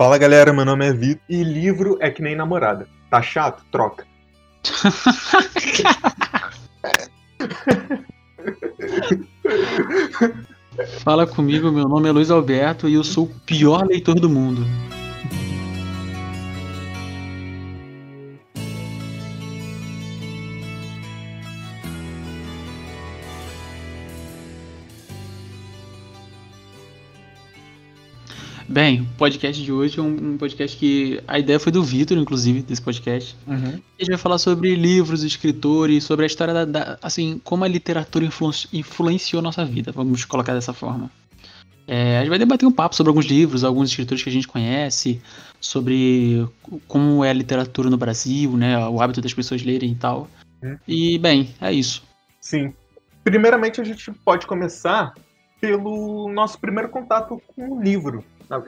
Fala galera, meu nome é Vitor e livro é que nem namorada. Tá chato? Troca. Fala comigo, meu nome é Luiz Alberto e eu sou o pior leitor do mundo. Bem, o podcast de hoje é um, um podcast que a ideia foi do Vitor, inclusive, desse podcast. Uhum. A gente vai falar sobre livros, escritores, sobre a história da, da- assim, como a literatura influ- influenciou nossa vida, vamos colocar dessa forma. É, a gente vai debater um papo sobre alguns livros, alguns escritores que a gente conhece, sobre como é a literatura no Brasil, né, o hábito das pessoas lerem e tal. Uhum. E, bem, é isso. Sim. Primeiramente, a gente pode começar pelo nosso primeiro contato com o livro.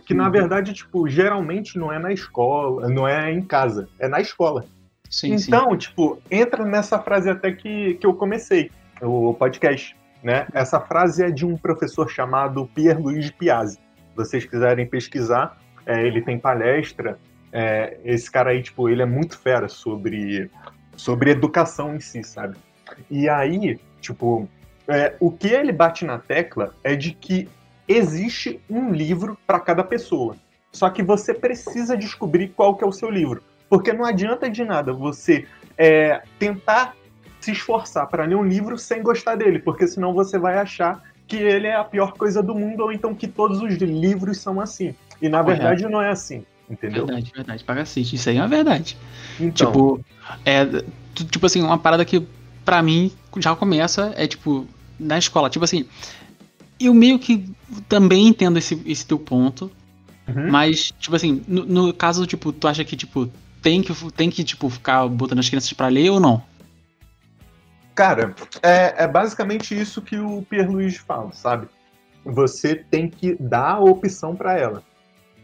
Que, na Uhum. verdade, tipo, geralmente não é na escola, não é em casa, é na escola. Sim, sim. então, tipo, entra nessa frase até que, que eu comecei, o podcast, né? Essa frase é de um professor chamado Pierre-Louis Piazzi. Se vocês quiserem pesquisar, é, ele tem palestra. é, esse cara aí, tipo, ele é muito fera sobre, sobre educação em si, sabe? E aí, tipo, é, o que ele bate na tecla é de que existe um livro para cada pessoa. Só que você precisa descobrir qual que é o seu livro. Porque não adianta de nada você é, tentar se esforçar para ler um livro sem gostar dele, porque senão você vai achar que ele é a pior coisa do mundo, ou então que todos os livros são assim. E na Correto. verdade não é assim, entendeu? Verdade, verdade, pra cacete. Isso aí é uma verdade. Então, Tipo, é, tipo assim, uma parada que pra mim já começa é tipo na escola, tipo assim, eu meio que também entendo esse, esse teu ponto, uhum. mas tipo assim, no, no caso tipo, tu acha que tipo tem que tem que tipo ficar botando as crianças pra ler ou não? Cara, é, é basicamente isso que o Pierluigi fala, sabe? Você tem que dar a opção para ela.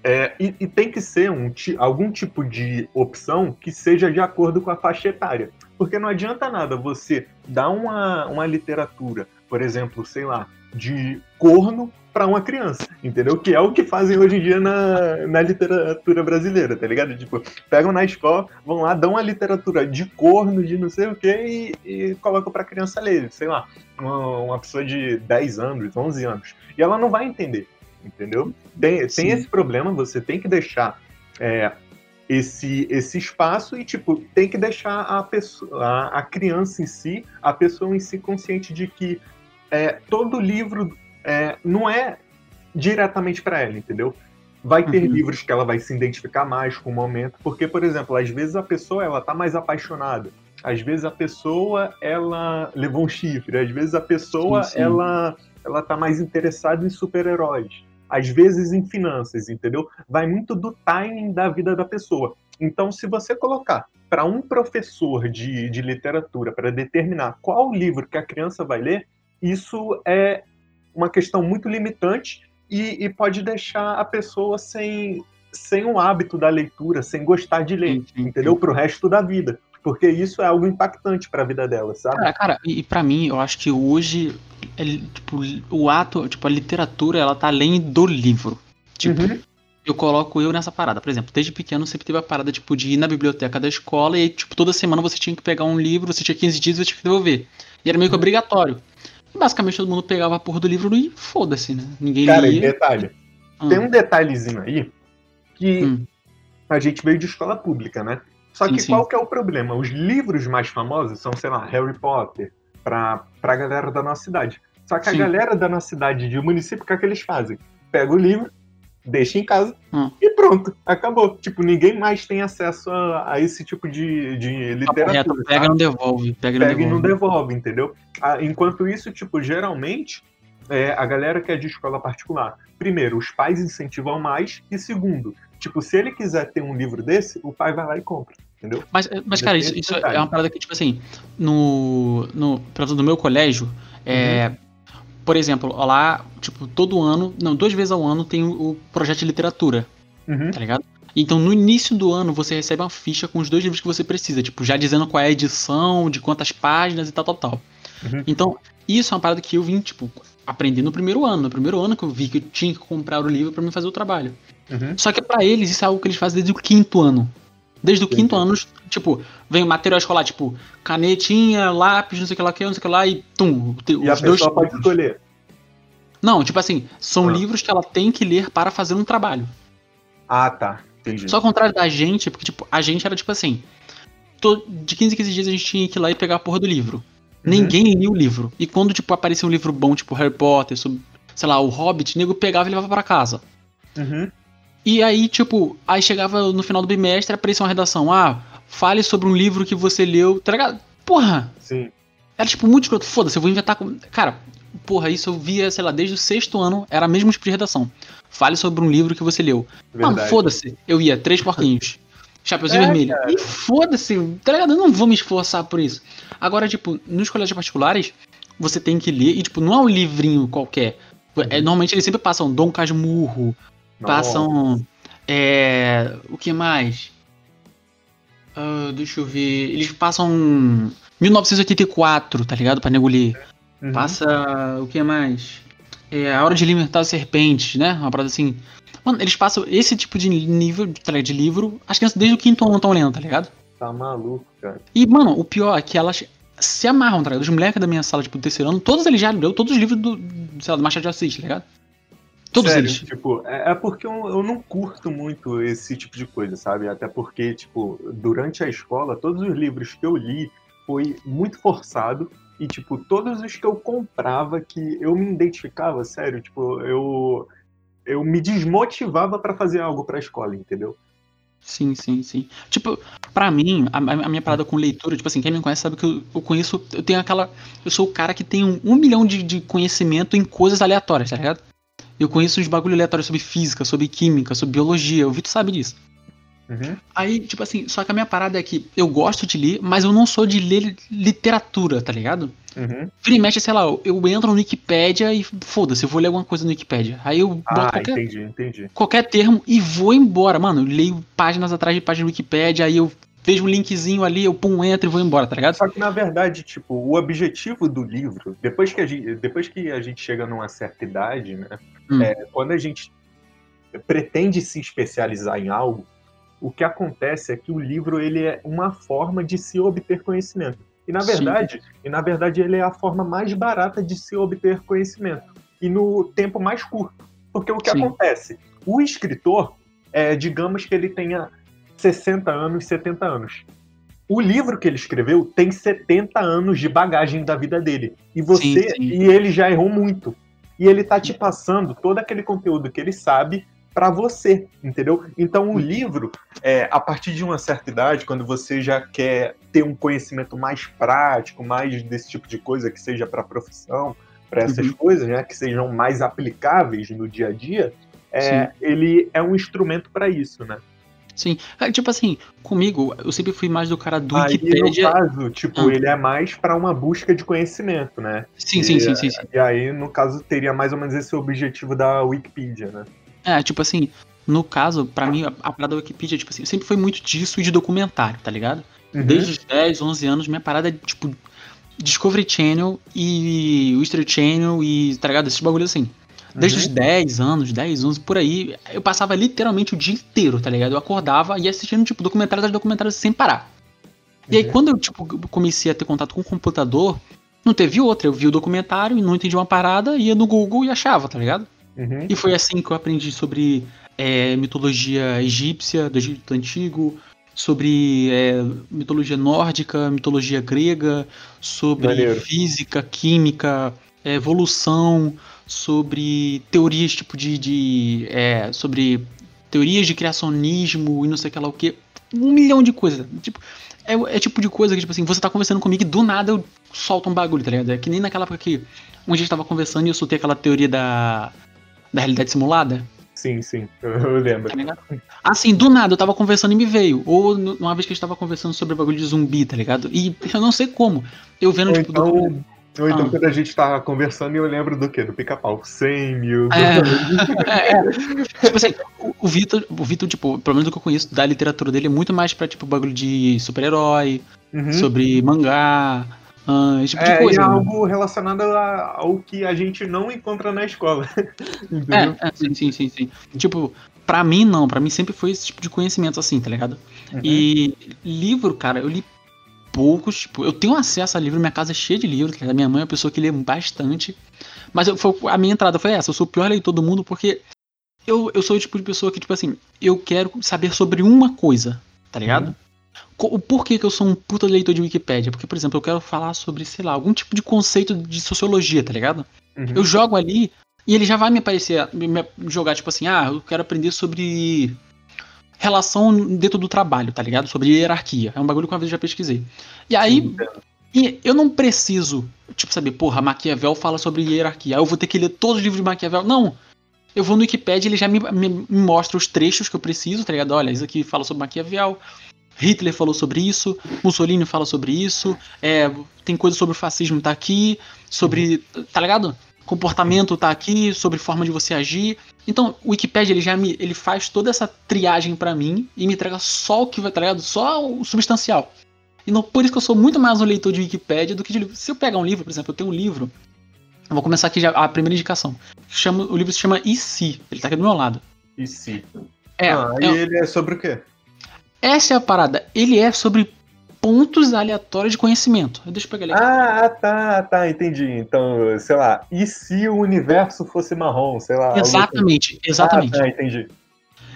É, e, e tem que ser um, algum tipo de opção que seja de acordo com a faixa etária. Porque não adianta nada você dar uma, uma literatura, por exemplo, sei lá, de corno para uma criança, entendeu? Que é o que fazem hoje em dia na, na literatura brasileira, tá ligado? Tipo, pegam na escola, vão lá, dão uma literatura de corno, de não sei o que, e, colocam pra criança ler, sei lá, uma, uma pessoa de 10 anos, 11 anos. E ela não vai entender, entendeu? Tem, tem esse problema, você tem que deixar é, esse, esse espaço e, tipo, tem que deixar a, pessoa, a, a criança em si, a pessoa em si consciente de que é, todo livro é, não é diretamente para ela, entendeu? Vai ter Uhum. livros que ela vai se identificar mais com o momento, porque, por exemplo, às vezes a pessoa ela tá mais apaixonada, às vezes a pessoa ela levou um chifre, às vezes a pessoa Sim, sim. ela ela tá mais interessada em super-heróis, às vezes em finanças, entendeu? Vai muito do timing da vida da pessoa. Então, se você colocar para um professor de, de literatura para determinar qual livro que a criança vai ler, isso é uma questão muito limitante e, e pode deixar a pessoa sem, sem o hábito da leitura, sem gostar de ler, Sim, entendeu? Pro resto da vida. Porque isso é algo impactante para a vida dela, sabe? Cara, cara, e, pra mim, eu acho que hoje é, tipo, o ato, tipo, a literatura, ela tá além do livro. Tipo, Uhum. eu coloco eu nessa parada. Por exemplo, desde pequeno sempre teve a parada, tipo, de ir na biblioteca da escola e tipo, toda semana você tinha que pegar um livro, você tinha 15 dias e você tinha que devolver. E era meio que Uhum. obrigatório. Basicamente todo mundo pegava a porra do livro e foda-se, né? Ninguém Cara, lia. detalhe, Ah, tem um detalhezinho aí que Hum. a gente veio de escola pública, né? Só Sim, que sim. qual que é o problema? Os livros mais famosos são, sei lá, Harry Potter, pra, pra galera da nossa cidade. Só que a Sim. galera da nossa cidade, de município, o que é que eles fazem? Pega o livro, deixa em casa Hum. e pronto, acabou. Tipo, ninguém mais tem acesso a, a esse tipo de, de literatura. pega e não devolve. Pega e não pega e não devolve. entendeu? Ah, Enquanto isso, tipo, geralmente, é, a galera que é de escola particular, primeiro, os pais incentivam mais, e segundo, tipo, se ele quiser ter um livro desse, o pai vai lá e compra, entendeu? Mas, mas cara, isso, isso detalhe. é uma parada que, tipo assim, no, no, no meu colégio, é, por exemplo, lá, tipo, todo ano, não, duas vezes ao ano tem o, projeto de literatura, Uhum. tá ligado? Então, no início do ano, você recebe uma ficha com os dois livros que você precisa, tipo, já dizendo qual é a edição, de quantas páginas e tal, tal, tal. Uhum. Então, isso é uma parada que eu vim, tipo, aprender no primeiro ano. No primeiro ano que eu vi que eu tinha que comprar o livro pra me fazer o trabalho. Uhum. Só que para eles isso é algo que eles fazem desde o quinto ano. Desde o quinto ano, tipo, vem o material escolar, tipo, canetinha, lápis, não sei o que lá, não sei o que lá, e tum. E a pessoa pode escolher. Não, tipo assim, são ah. livros que ela tem que ler para fazer um trabalho. Ah, tá. Entendi. Só ao contrário da gente, porque, tipo, a gente era tipo assim. De 15 em 15 dias a gente tinha que ir lá e pegar a porra do livro. Uhum. Ninguém lia o livro. E quando, tipo, aparecia um livro bom, tipo Harry Potter, sobre, sei lá, o Hobbit, o nego pegava e levava para casa. Uhum. E aí, tipo, aí chegava no final do bimestre, aparecia uma redação. Ah, fale sobre um livro que você leu, tá ligado? Porra! Sim. Era, tipo, muito escroto. Foda-se, eu vou inventar. Com... Cara, porra, isso eu via, sei lá, desde o sexto ano, era mesmo tipo de redação. Fale sobre um livro que você leu. Verdade. Mano, foda-se. Eu ia, três porquinhos. Chapeuzinho é, vermelho. Cara. E foda-se, tá ligado? Eu não vou me esforçar por isso. Agora, tipo, nos colégios particulares, você tem que ler, e, tipo, não é um livrinho qualquer. É, normalmente eles sempre passam Dom Casmurro, passam. É, o que mais? Uh, deixa eu ver. Eles passam 1984, tá ligado? Pra nego ler. Uhum. Passa. O que mais? É, a Hora de Alimentar as Serpentes, né? Uma parada assim. Mano, eles passam esse tipo de nível de, de livro. As crianças desde o quinto ano estão lendo, tá ligado? Tá maluco, cara. E, mano, o pior é que elas se amarram, tá ligado? Os moleques da minha sala, tipo, do terceiro ano, todos eles já leram todos os livros do, sei lá, do Machado de Assis, tá ligado? Todos Sério, eles. Tipo, é, é porque eu, eu, não curto muito esse tipo de coisa, sabe? Até porque, tipo, durante a escola, todos os livros que eu li foi muito forçado e, tipo, todos os que eu comprava que eu me identificava, sério, tipo, eu, eu me desmotivava para fazer algo pra escola, entendeu? Sim, sim, sim. Tipo, pra mim, a, a, minha parada com leitura, tipo assim, quem me conhece sabe que eu, eu conheço, eu tenho aquela. Eu sou o cara que tem um, um milhão de, de conhecimento em coisas aleatórias, tá ligado? Eu conheço uns bagulho aleatórios sobre física, sobre química, sobre biologia. O Vitor sabe disso. Uhum. Aí, tipo assim, só que a minha parada é que eu gosto de ler, mas eu não sou de ler literatura, tá ligado? Uhum. Vira mexe, sei lá, eu entro no Wikipedia e foda-se, eu vou ler alguma coisa no Wikipedia. Aí eu boto ah, qualquer, entendi, entendi. qualquer termo e vou embora. Mano, eu leio páginas atrás de páginas no Wikipedia, aí eu vejo um linkzinho ali, eu pum, entro e vou embora, tá ligado? Só que na verdade, tipo, o objetivo do livro, depois que a gente, depois que a gente chega numa certa idade, né? Hum. É, quando a gente pretende se especializar em algo, o que acontece é que o livro ele é uma forma de se obter conhecimento. E na verdade, Sim. e na verdade ele é a forma mais barata de se obter conhecimento e no tempo mais curto. Porque o que Sim. acontece? O escritor, é, digamos que ele tenha 60 anos, 70 anos. O livro que ele escreveu tem 70 anos de bagagem da vida dele. E você, sim, sim. e ele já errou muito. E ele tá te passando todo aquele conteúdo que ele sabe para você, entendeu? Então o livro, é, a partir de uma certa idade, quando você já quer ter um conhecimento mais prático, mais desse tipo de coisa que seja para profissão, para essas uhum. coisas, né, que sejam mais aplicáveis no dia a dia, é, ele é um instrumento para isso, né? Sim. Tipo assim, comigo, eu sempre fui mais do cara do Aí, Wikipedia. no caso, tipo, ah. ele é mais para uma busca de conhecimento, né? Sim, e, sim, sim, sim, sim. E aí, no caso, teria mais ou menos esse objetivo da Wikipedia, né? É, tipo assim, no caso, para mim, a, a parada da Wikipedia, tipo assim, sempre foi muito disso e de documentário, tá ligado? Uhum. Desde os 10, 11 anos, minha parada é, tipo, Discovery Channel e History Channel e, tá ligado? Esses bagulhos assim. Desde uhum. os 10 anos, 10, 11, por aí, eu passava literalmente o dia inteiro, tá ligado? Eu acordava e ia assistindo, tipo, documentários atrás documentários sem parar. E aí, uhum. quando eu, tipo, comecei a ter contato com o computador, não teve outra. Eu vi o documentário e não entendi uma parada, ia no Google e achava, tá ligado? Uhum. E foi assim que eu aprendi sobre é, mitologia egípcia, do Egito Antigo, sobre é, mitologia nórdica, mitologia grega, sobre Maneiro. física, química, é, evolução, sobre teorias tipo de. de é, sobre teorias de criacionismo e não sei o que lá o que. Um milhão de coisas. Tipo, é, é tipo de coisa que, tipo assim, você tá conversando comigo e do nada eu solto um bagulho, tá ligado? É que nem naquela época que um dia a gente tava conversando e eu soltei aquela teoria da, da realidade simulada. Sim, sim, eu lembro. Tá assim, do nada, eu tava conversando e me veio. Ou uma vez que a gente tava conversando sobre o bagulho de zumbi, tá ligado? E eu não sei como. Eu vendo, Ou tipo, então, do... Ou então, ah. quando a gente tá conversando, eu lembro do quê? Do pica-pau. 100 mil. É, é, Tipo assim, o, Vitor, o Vitor, tipo, pelo menos do que eu conheço da literatura dele, é muito mais pra, tipo, bagulho de super-herói, uhum. sobre mangá, uh, esse tipo é, de coisa. É algo relacionado ao que a gente não encontra na escola. Entendeu? É, é, sim, sim, sim, sim. Tipo, Pra mim, não. Pra mim sempre foi esse tipo de conhecimento assim, tá ligado? Uhum. E livro, cara, eu li poucos. Tipo, eu tenho acesso a livro, minha casa é cheia de livros, tá ligado? Minha mãe é uma pessoa que lê bastante. Mas eu, foi- a minha entrada foi essa. Eu sou o pior leitor do mundo porque eu, eu sou o tipo de pessoa que, tipo assim, eu quero saber sobre uma coisa, tá ligado? Uhum. O porquê que eu sou um puta leitor de Wikipédia? Porque, por exemplo, eu quero falar sobre, sei lá, algum tipo de conceito de sociologia, tá ligado? Uhum. Eu jogo ali e ele já vai me aparecer, me jogar tipo assim, ah, eu quero aprender sobre relação dentro do trabalho, tá ligado? Sobre hierarquia. É um bagulho que uma vez eu já pesquisei. E aí, e eu não preciso, tipo, saber, porra, Maquiavel fala sobre hierarquia. Eu vou ter que ler todos os livros de Maquiavel. Não. Eu vou no Wikipedia, ele já me, me- me mostra os trechos que eu preciso, tá ligado? Olha, isso aqui fala sobre Maquiavel. Hitler falou sobre isso, Mussolini fala sobre isso, é, tem coisa sobre o fascismo tá aqui, sobre, tá ligado? Comportamento tá aqui, sobre forma de você agir. Então, o Wikipedia ele já me, ele faz toda essa triagem pra mim e me entrega só o que vai, tá ligado? Só o substancial. E não, por isso que eu sou muito mais um leitor de Wikipédia do que de livro. Se eu pegar um livro, por exemplo, eu tenho um livro. Eu vou começar aqui já a primeira indicação. Chama, o livro se chama E se? Ele tá aqui do meu lado. E se? É, ah, é- e ele é sobre o quê? essa é a parada. Ele é sobre pontos aleatórios de conhecimento. Deixa eu pegar ele aqui. Ah, tá, tá, entendi. Então, sei lá, e se o universo fosse marrom, sei lá. assim. exatamente, exatamente. Ah, tá, entendi.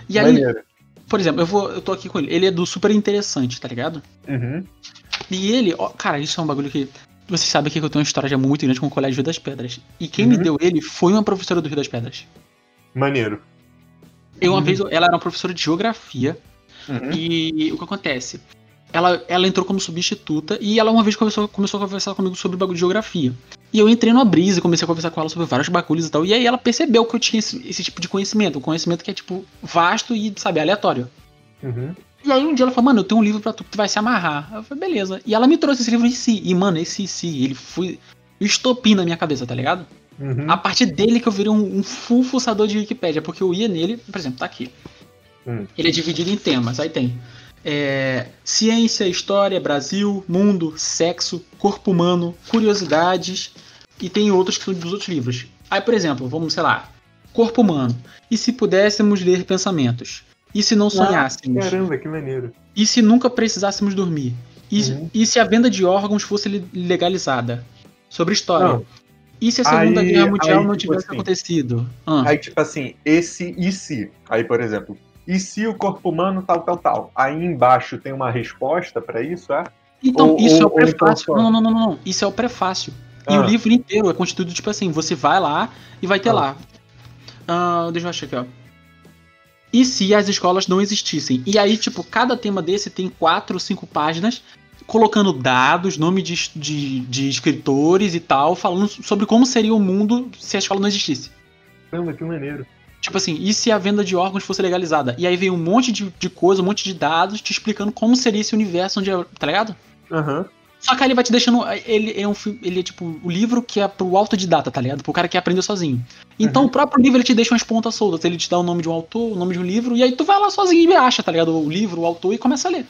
e aí, Maneiro. por exemplo, eu vou, eu tô aqui com ele. Ele é do super interessante, tá ligado? Uhum. E ele, ó, cara, isso é um bagulho que você sabe que eu tenho uma história já muito grande com o Colégio Rio das Pedras. E quem me Uhum. deu ele foi uma professora do Rio das Pedras. Maneiro. Eu uma Uhum. vez, ela era uma professora de geografia Uhum. E o que acontece? Ela, ela entrou como substituta e ela uma vez começou, começou a conversar comigo sobre bagulho de geografia. E eu entrei numa brisa e comecei a conversar com ela sobre vários bagulhos e tal. E aí ela percebeu que eu tinha esse, esse tipo de conhecimento, um conhecimento que é, tipo, vasto e, sabe, aleatório. Uhum. E aí um dia ela falou, mano, eu tenho um livro pra tu que tu vai se amarrar. Eu falei, beleza. E ela me trouxe esse livro em si. E, mano, esse si, ele foi o estopim na minha cabeça, tá ligado? Uhum. A partir dele que eu virei um, um full fuçador de Wikipédia, porque eu ia nele, por exemplo, tá aqui. Hum. Ele é dividido em temas. Aí tem é, ciência, história, Brasil, mundo, sexo, corpo humano, curiosidades e tem outros que são dos outros livros. Aí, por exemplo, vamos, sei lá, corpo humano. E se pudéssemos ler pensamentos? E se não sonhássemos? Caramba, que maneiro. E se nunca precisássemos dormir? E, Uhum. e se a venda de órgãos fosse li- legalizada? Sobre história. Não. E se a Segunda Aí- Guerra Mundial aí, não tipo tivesse assim, acontecido? Ah, Aí, tipo assim, esse e se? Aí, por exemplo, e se o corpo humano tal, tal, tal? Aí embaixo tem uma resposta pra isso, é? então, ou- isso é o ou- ou então prefácio. só- não, não, não, não. Isso é o prefácio. E Ah. o livro inteiro é constituído, tipo assim, você vai lá e vai ter Ah. lá. Ah, deixa eu achar aqui, ó. E se as escolas não existissem? E aí, tipo, cada tema desse tem quatro ou cinco páginas colocando dados, nome de, de, de escritores e tal, falando sobre como seria o mundo se a escola não existisse. Caramba, que maneiro. Tipo assim, e se a venda de órgãos fosse legalizada? E aí vem um monte de, de coisa, um monte de dados te explicando como seria esse universo onde. é- Tá ligado? Aham. Só que aí ele vai te deixando. Ele é um Ele é tipo o livro que é pro autodidata, tá ligado? Pro cara que aprender sozinho. Então Uhum. o próprio livro ele te deixa umas pontas soltas. Ele te dá o nome de um autor, o nome de um livro, e aí tu vai lá sozinho e acha, tá ligado? O livro, o autor e começa a ler.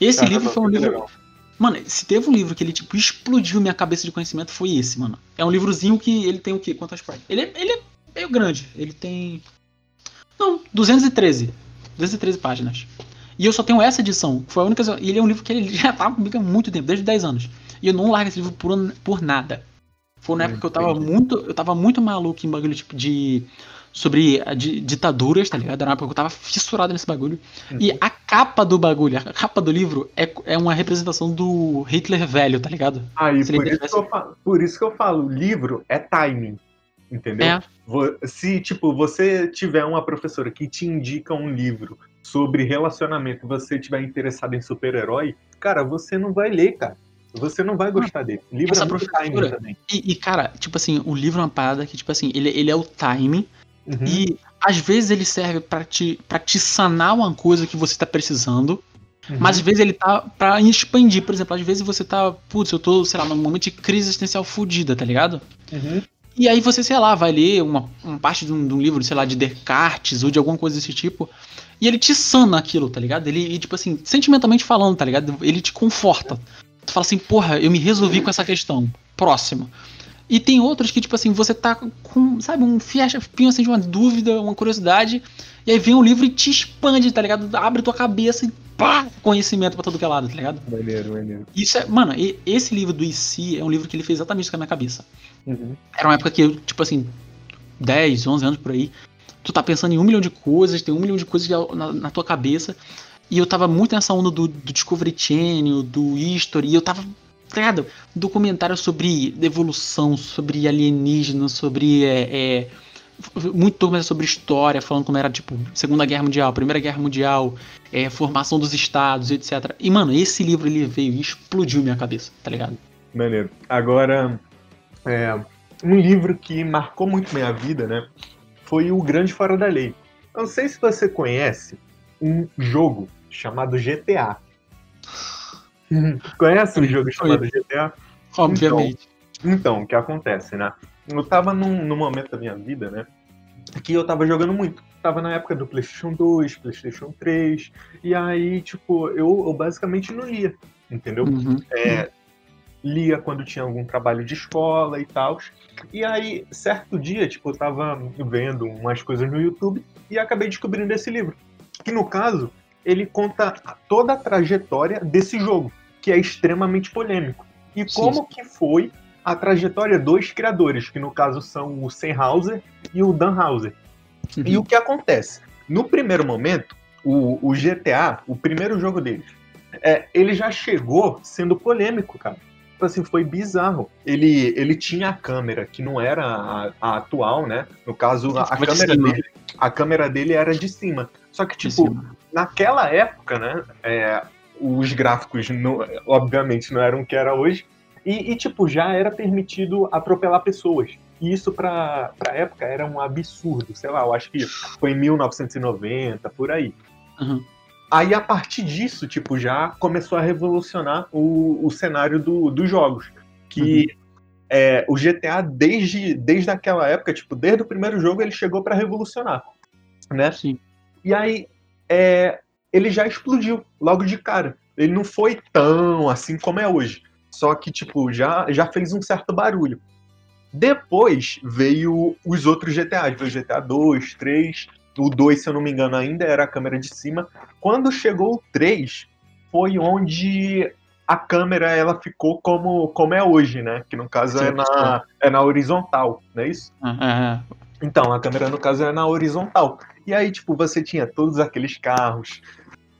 Esse livro foi um livro. legal. Mano, se teve um livro que ele, tipo, explodiu minha cabeça de conhecimento, foi esse, mano. É um livrozinho que ele tem o quê? Quantas páginas? Ele, é- ele é meio grande. Ele tem. Não, 213. 213 páginas. E eu só tenho essa edição. Foi a única. E ele é um livro que ele já tá comigo há muito tempo, desde 10 anos. E eu não largo esse livro por, por nada. Foi na época que eu tava muito. Eu tava muito maluco em bagulho tipo de. Sobre a di- ditaduras, tá ligado? Uma época que eu tava fissurado nesse bagulho. E Uhum. a capa do bagulho, a capa do livro é, é uma representação do Hitler velho, tá ligado? Aí, por isso, tivesse- que eu falo, por isso que eu falo, livro é timing. Entendeu? É. Se, tipo, você tiver uma professora que te indica um livro sobre relacionamento e você tiver interessado em super-herói, cara, você não vai ler, cara. Você não vai gostar dele. Livro essa é timing professora- também. E, e, cara, tipo assim, o livro é uma parada que, tipo assim, ele, ele é o timing Uhum. e às vezes ele serve pra te, pra te sanar uma coisa que você tá precisando, Uhum. mas às vezes ele tá pra expandir. Por exemplo, às vezes você tá, putz, eu tô, sei lá, num momento de crise existencial fodida, tá ligado? Uhum. E aí você, sei lá, vai ler uma, uma parte de um, de um livro, sei lá, de Descartes ou de alguma coisa desse tipo. E ele te sana aquilo, tá ligado? Ele, tipo assim, sentimentalmente falando, tá ligado? Ele te conforta. Tu fala assim, porra, eu me resolvi com essa questão. Próximo. E tem outros que, tipo assim, você tá com, sabe, um fiapinho assim de uma dúvida, uma curiosidade, e aí vem um livro e te expande, tá ligado? Abre tua cabeça e pá, conhecimento pra todo que é lado, tá ligado? Maneiro, maneiro. Isso é, mano, esse livro do IC é um livro que ele fez exatamente isso com a minha cabeça. Uhum. Era uma época que eu, tipo assim, 10, 11 anos por aí, tu tá pensando em um milhão de coisas, tem um milhão de coisas na, na tua cabeça, e eu tava muito nessa onda do, do Discovery Channel, do History, e eu tava ligado? Documentário sobre evolução, sobre alienígenas, sobre. É, é, muito documentário sobre história, falando como era, tipo, Segunda Guerra Mundial, Primeira Guerra Mundial, é, formação dos estados, etc. E, mano, esse livro ele veio e explodiu minha cabeça, tá ligado? Maneiro. Agora, é, um livro que marcou muito minha vida, né? Foi O Grande Fora da Lei. Eu não sei se você conhece um jogo chamado GTA. Conhece um jogo chamado GTA? Obviamente. Então, então, o que acontece, né? Eu tava num, num, momento da minha vida, né? Que eu tava jogando muito. Tava na época do PlayStation 2, PlayStation 3. E aí, tipo, eu, eu basicamente não lia, entendeu? Uhum. É, lia quando tinha algum trabalho de escola e tal. E aí, certo dia, tipo, eu tava vendo umas coisas no YouTube e acabei descobrindo esse livro. Que no caso, ele conta toda a trajetória desse jogo, que é extremamente polêmico. E Sim. como que foi a trajetória dos criadores, que no caso são o Sennhauser e o Dan Hauser. Uhum. E o que acontece? No primeiro momento, o, o GTA, o primeiro jogo deles, é, ele já chegou sendo polêmico, cara. Tipo assim, foi bizarro. Ele, ele tinha a câmera, que não era a, a atual, né? No caso, a, a de câmera cima. dele. A câmera dele era de cima. Só que, De tipo, naquela época, né? é, os gráficos, não- obviamente, não eram o que era hoje. E, e, tipo, já era permitido atropelar pessoas. E isso, pra, pra época, era um absurdo. Sei lá, eu acho que foi em 1990, por aí. Uhum. Aí, a partir disso, tipo, já começou a revolucionar o, o cenário do, dos jogos. Que é, o GTA, desde, desde aquela época, tipo, desde o primeiro jogo, ele chegou para revolucionar. Né? Sim. E aí, é, ele já explodiu logo de cara. Ele não foi tão assim como é hoje. Só que, tipo, já, já fez um certo barulho. Depois veio os outros GTAs. Veio GTA 2, 3. O 2, se eu não me engano, ainda era a câmera de cima. Quando chegou o 3, foi onde a câmera ela ficou como, como é hoje, né? Que no caso é na, é na horizontal, não é isso? Ah, Então, a câmera, no caso, é na horizontal. E aí, tipo, você tinha todos aqueles carros,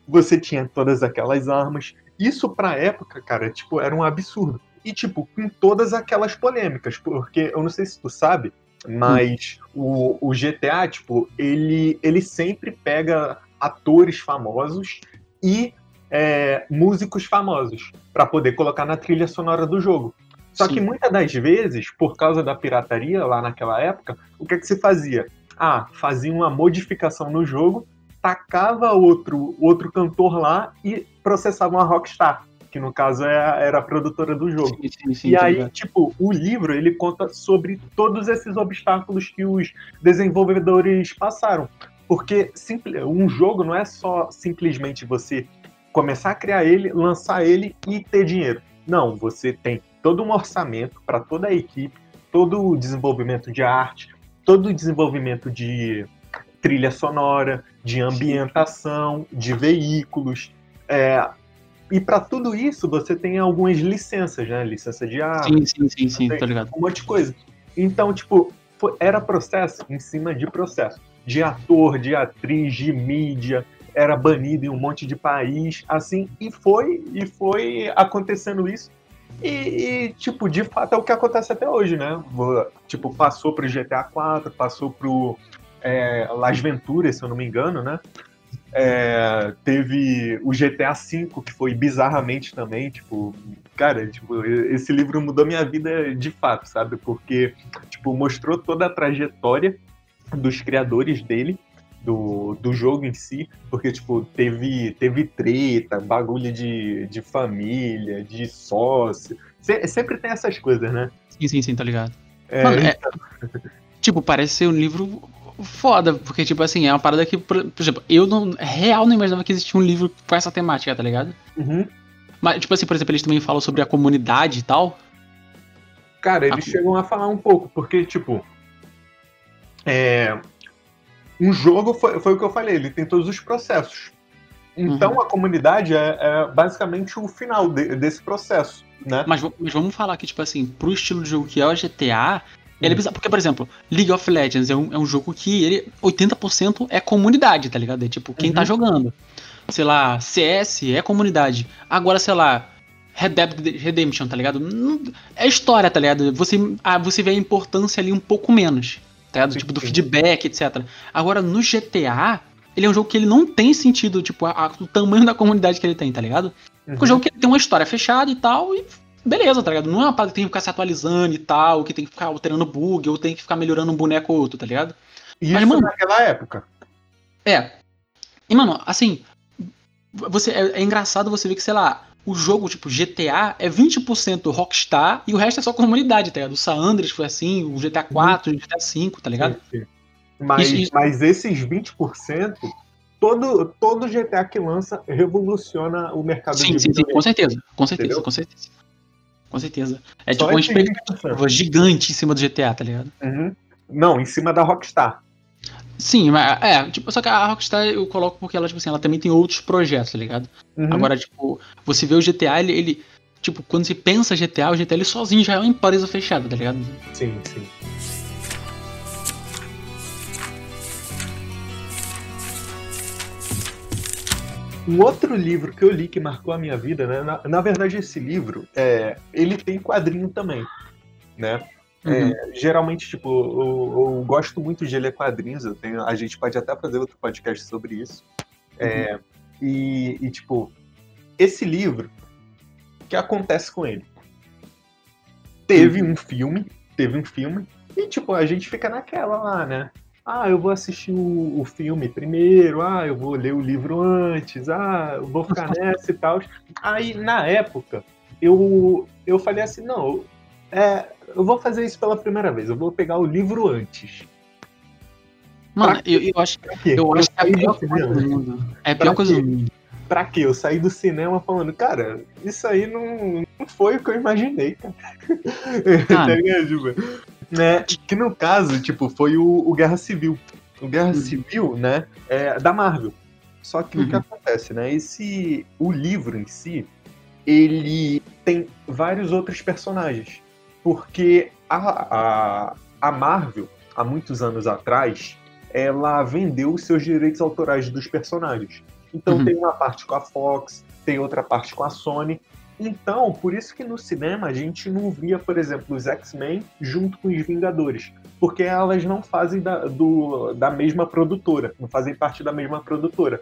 você tinha todas aquelas armas. Isso pra época, cara, tipo, era um absurdo. E, tipo, com todas aquelas polêmicas, porque eu não sei se tu sabe, mas o, o GTA, tipo, ele, ele sempre pega atores famosos e é, músicos famosos pra poder colocar na trilha sonora do jogo. Só Sim. que muitas das vezes, por causa da pirataria lá naquela época, o que, é que se fazia? Ah, fazia uma modificação no jogo, tacava outro, outro cantor lá e processava uma Rockstar, que no caso é era a produtora do jogo. Sim, sim, sim, E aí, tipo, o livro ele conta sobre todos esses obstáculos que os desenvolvedores passaram. Porque um jogo não é só simplesmente você começar a criar ele, lançar ele e ter dinheiro. Não, você tem todo um orçamento para toda a equipe, todo o desenvolvimento de arte, todo o desenvolvimento de trilha sonora, de ambientação, de veículos. é, e para tudo isso você tem algumas licenças, né? Licença de arte, Sim, sim, sim, sim, tô ligado. um monte de coisa. Então, tipo, era processo em cima de processo. De ator, de atriz, de mídia, era banido em um monte de país, assim, e foi, e foi acontecendo isso. E, e, tipo, de fato é o que acontece até hoje, né? Tipo, passou pro GTA 4, passou pro é, Las Venturas, se eu não me engano, né? É, teve o GTA V, que foi bizarramente também, tipo, cara, tipo, esse livro mudou minha vida de fato, sabe? Porque, tipo, mostrou toda a trajetória dos criadores dele, do, do jogo em si, porque, tipo, teve, teve treta, bagulho de, de família, de sócio. Se- sempre tem essas coisas, né? Sim, sim, sim, tá ligado. É, Mano, é- tipo, parece ser um livro foda, porque, tipo assim, é uma parada que, por, por exemplo, eu não, real não imaginava que existia um livro com essa temática, tá ligado? uhum. Mas, tipo assim, por exemplo, eles também falam sobre a comunidade e tal. Cara, eles ah, chegam a falar um pouco, porque, tipo. É, um jogo foi, foi o que eu falei, ele tem todos os processos. Então uhum. a comunidade é, é, basicamente o final de, desse processo, né? Mas, mas, vamos falar que, tipo assim, pro estilo de jogo que é o GTA, ele é bizarro. Porque, por exemplo, League of Legends é um, é um jogo que ele 80% é comunidade, tá ligado? É tipo, quem tá uhum. tá jogando. Sei lá, CS é comunidade. Agora, sei lá, Red Dead Redemption, tá ligado? É história, tá ligado? Você, ah, você vê a importância ali um pouco menos, tá ligado? Tipo, do feedback, etc. Agora, no GTA, ele é um jogo que ele não tem sentido, tipo, a, a, o tamanho da comunidade que ele tem, tá ligado? Uhum. É um jogo que tem uma história fechada e tal, e beleza, tá ligado? Não é uma parada que tem que ficar se atualizando e tal, que tem que ficar alterando bug, ou tem que ficar melhorando um boneco ou outro, tá ligado? Isso Mas, mano, naquela época. É. E, mano, assim, você, é, é engraçado você ver que, sei lá, o jogo, tipo, GTA é 20% Rockstar e o resto é só comunidade, tá ligado? O San Andreas foi assim, o GTA 4, uhum. o GTA 5, tá ligado? Sim, sim. Mas, isso, isso. mas esses 20%, todo, todo GTA que lança revoluciona o mercado sim, de Sim, sim, com certeza. Com certeza, Entendeu? com certeza. Com certeza. É Só tipo uma expectativa gigante em cima do GTA, tá ligado? Uhum. Não, em cima da Rockstar. Sim, mas é, tipo, só que a Rockstar eu coloco porque ela, tipo assim, ela também tem outros projetos, tá ligado? Uhum. Agora, tipo, você vê o GTA, ele, ele, Tipo, quando você pensa GTA, o GTA ele sozinho já é uma empresa fechada, tá ligado? Sim, sim. Um outro livro que eu li que marcou a minha vida, né? Na, na verdade, esse livro, é, ele tem quadrinho também, né? É, uhum. É, geralmente, tipo, eu, eu, gosto muito de ler quadrinhos. Tenho, a gente pode até fazer outro podcast sobre isso. É, uhum. e, e, tipo, esse livro, o que acontece com ele? Teve uhum. um filme, teve um filme, e tipo, a gente fica naquela lá, né? Ah, eu vou assistir o, o, filme primeiro, ah, eu vou ler o livro antes, ah, eu vou ficar nessa e tal. Aí, na época, eu, eu falei assim, não, é, eu vou fazer isso pela primeira vez, eu vou pegar o livro antes. Mano, eu, eu, acho, eu acho que é a pior coisa do mundo. É a pior coisa do mundo. Pra quê? Eu saí do cinema falando, cara, isso aí não, não foi o que eu imaginei, cara. tá ligado, tipo? Né? Que no caso, tipo, foi o, o Guerra Civil. O Guerra uhum. Civil, né? É da Marvel. Só que uhum. o que uhum. acontece, né? Esse. O livro em si, ele tem vários outros personagens. Porque a, a, a Marvel, há muitos anos atrás, ela vendeu os seus direitos autorais dos personagens. Então uhum. tem uma parte com a Fox, tem outra parte com a Sony, então, por isso que no cinema a gente não via, por exemplo, os X-Men junto com os Vingadores. Porque elas não fazem da, do, da mesma produtora, não fazem parte da mesma produtora.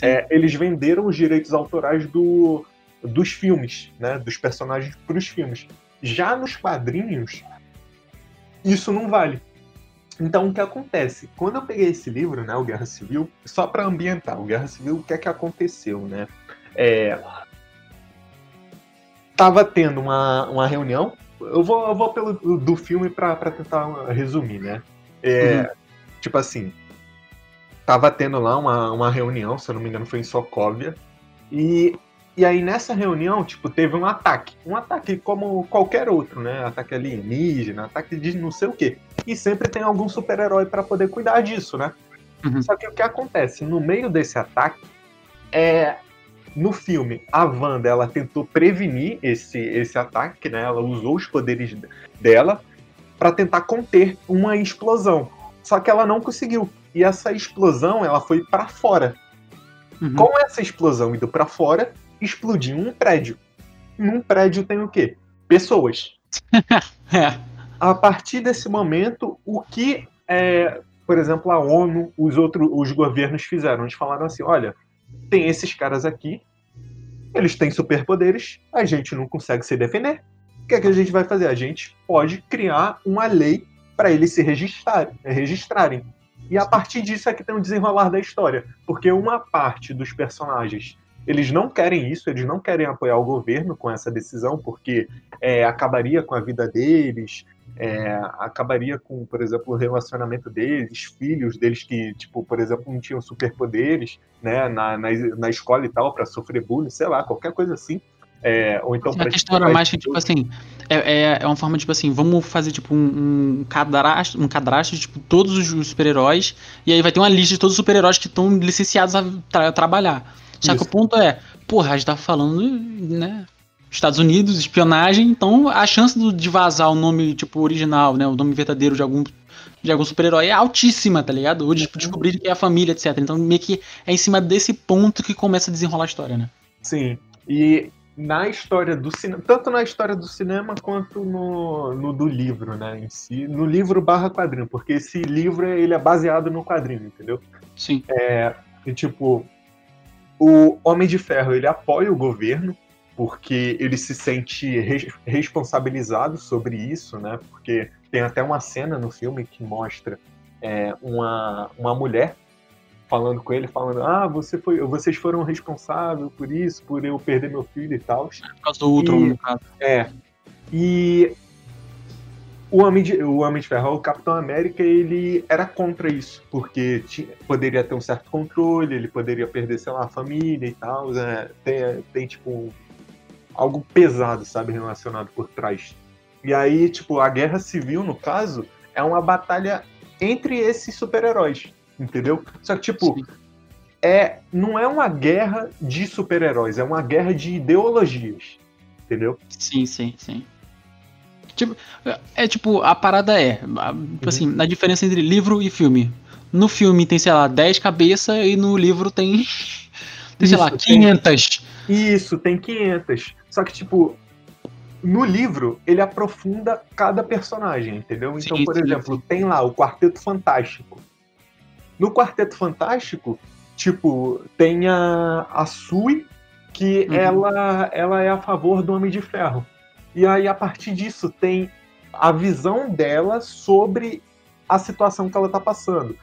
É, eles venderam os direitos autorais do, dos filmes, né? Dos personagens para os filmes. Já nos quadrinhos, isso não vale. Então, o que acontece? Quando eu peguei esse livro, né, o Guerra Civil, só para ambientar, o Guerra Civil, o que é que aconteceu, né? É, tava tendo uma, uma reunião. Eu vou, eu vou pelo do filme para tentar resumir, né? É, uhum. Tipo assim, tava tendo lá uma, uma reunião, se eu não me engano foi em Sokovia, e, e aí nessa reunião, tipo, teve um ataque. Um ataque como qualquer outro, né? Ataque alienígena, ataque de não sei o quê. E sempre tem algum super-herói para poder cuidar disso, né? Uhum. Só que o que acontece? No meio desse ataque, é, no filme, a Wanda ela tentou prevenir esse, esse ataque, né? Ela usou os poderes dela para tentar conter uma explosão. Só que ela não conseguiu. E essa explosão ela foi para fora. Uhum. Com essa explosão indo para fora, explodiu um prédio. Num prédio tem o quê? Pessoas. é. A partir desse momento, o que, é, por exemplo, a ONU, os outros, os governos fizeram? Eles falaram assim: olha, tem esses caras aqui, eles têm superpoderes, a gente não consegue se defender. O que, é que a gente vai fazer? A gente pode criar uma lei para eles se registrarem, registrarem. E a partir disso é que tem o desenrolar da história. Porque uma parte dos personagens eles não querem isso, eles não querem apoiar o governo com essa decisão, porque é, acabaria com a vida deles, é, acabaria com, por exemplo, o relacionamento deles, filhos deles que, tipo, por exemplo, não tinham superpoderes, né, na, na, na escola e tal, para sofrer bullying, sei lá, qualquer coisa assim. É, ou então a questão era mais que, tipo assim, é, é, é, uma forma, tipo assim, vamos fazer, tipo, um, um cadastro, um cadastro de, tipo, todos os super-heróis, e aí vai ter uma lista de todos os super-heróis que estão licenciados a tra trabalhar. Só que o ponto é, porra, a gente tá falando, né, Estados Unidos, espionagem, então a chance de vazar o nome, tipo, original, né, o nome verdadeiro de algum de algum super-herói é altíssima, tá ligado? Ou de tipo, descobrir que é a família, etc. Então meio que é em cima desse ponto que começa a desenrolar a história, né? Sim. E na história do cinema, tanto na história do cinema quanto no, no do livro, né, em si, no livro barra quadrinho, porque esse livro ele é baseado no quadrinho, entendeu? Sim. É, e, tipo, o Homem de Ferro ele apoia o governo porque ele se sente res responsabilizado sobre isso, né? Porque tem até uma cena no filme que mostra é, uma, uma mulher falando com ele, falando: Ah, você foi, vocês foram responsáveis por isso, por eu perder meu filho e tal. Por causa do Ultron, no caso. É. E o Homem, de, o Homem de Ferro, o Capitão América, ele era contra isso, porque tinha, poderia ter um certo controle, ele poderia perder, sei lá, a família e tal. Né? Tem, tem, tipo, algo pesado, sabe, relacionado por trás. E aí, tipo, a guerra civil, no caso, é uma batalha entre esses super-heróis entendeu? Só que, tipo, Sim. é, não é uma guerra de super-heróis, é uma guerra de ideologias, entendeu? Sim, sim, sim. Tipo, é tipo, a parada é, tipo assim, na diferença entre livro e filme. No filme tem, sei lá, 10 cabeças e no livro tem, tem sei lá, 500. Tem, isso, tem 500. Só que, tipo, no livro, ele aprofunda cada personagem, entendeu? Então, sim, por sim, exemplo, sim. tem lá o Quarteto Fantástico. No Quarteto Fantástico, tipo, tem a, a Sui, que uhum. ela, ela é a favor do Homem de Ferro. E aí, a partir disso, tem a visão dela sobre a situação que ela tá passando.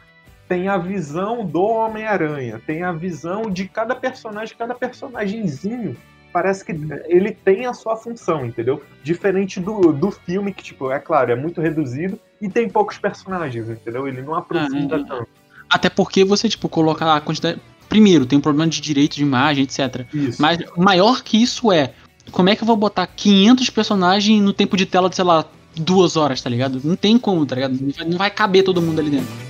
Tem a visão do Homem-Aranha, tem a visão de cada personagem, cada personagemzinho parece que ele tem a sua função, entendeu? Diferente do, do filme, que, tipo, é claro, é muito reduzido e tem poucos personagens, entendeu? Ele não aprofunda uhum. tanto. Até porque você, tipo, coloca a quantidade. Primeiro, tem um problema de direito de imagem, etc. Isso. Mas maior que isso é. Como é que eu vou botar 500 personagens no tempo de tela de, sei lá, duas horas, tá ligado? Não tem como, tá ligado? Não vai caber todo mundo ali dentro.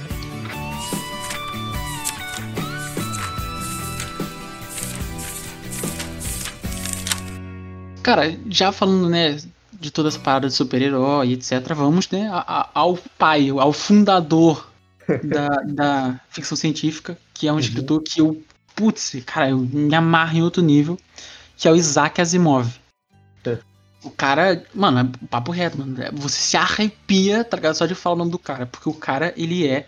Cara, já falando, né, de toda essa parada de super-herói, etc., vamos, né, ao pai, ao fundador da, da ficção científica, que é um uhum. escritor que eu, putz, cara, eu me amarro em outro nível, que é o Isaac Asimov. É. O cara, mano, é papo reto, mano. É, você se arrepia, tá ligado? Só de falar o nome do cara, porque o cara, ele é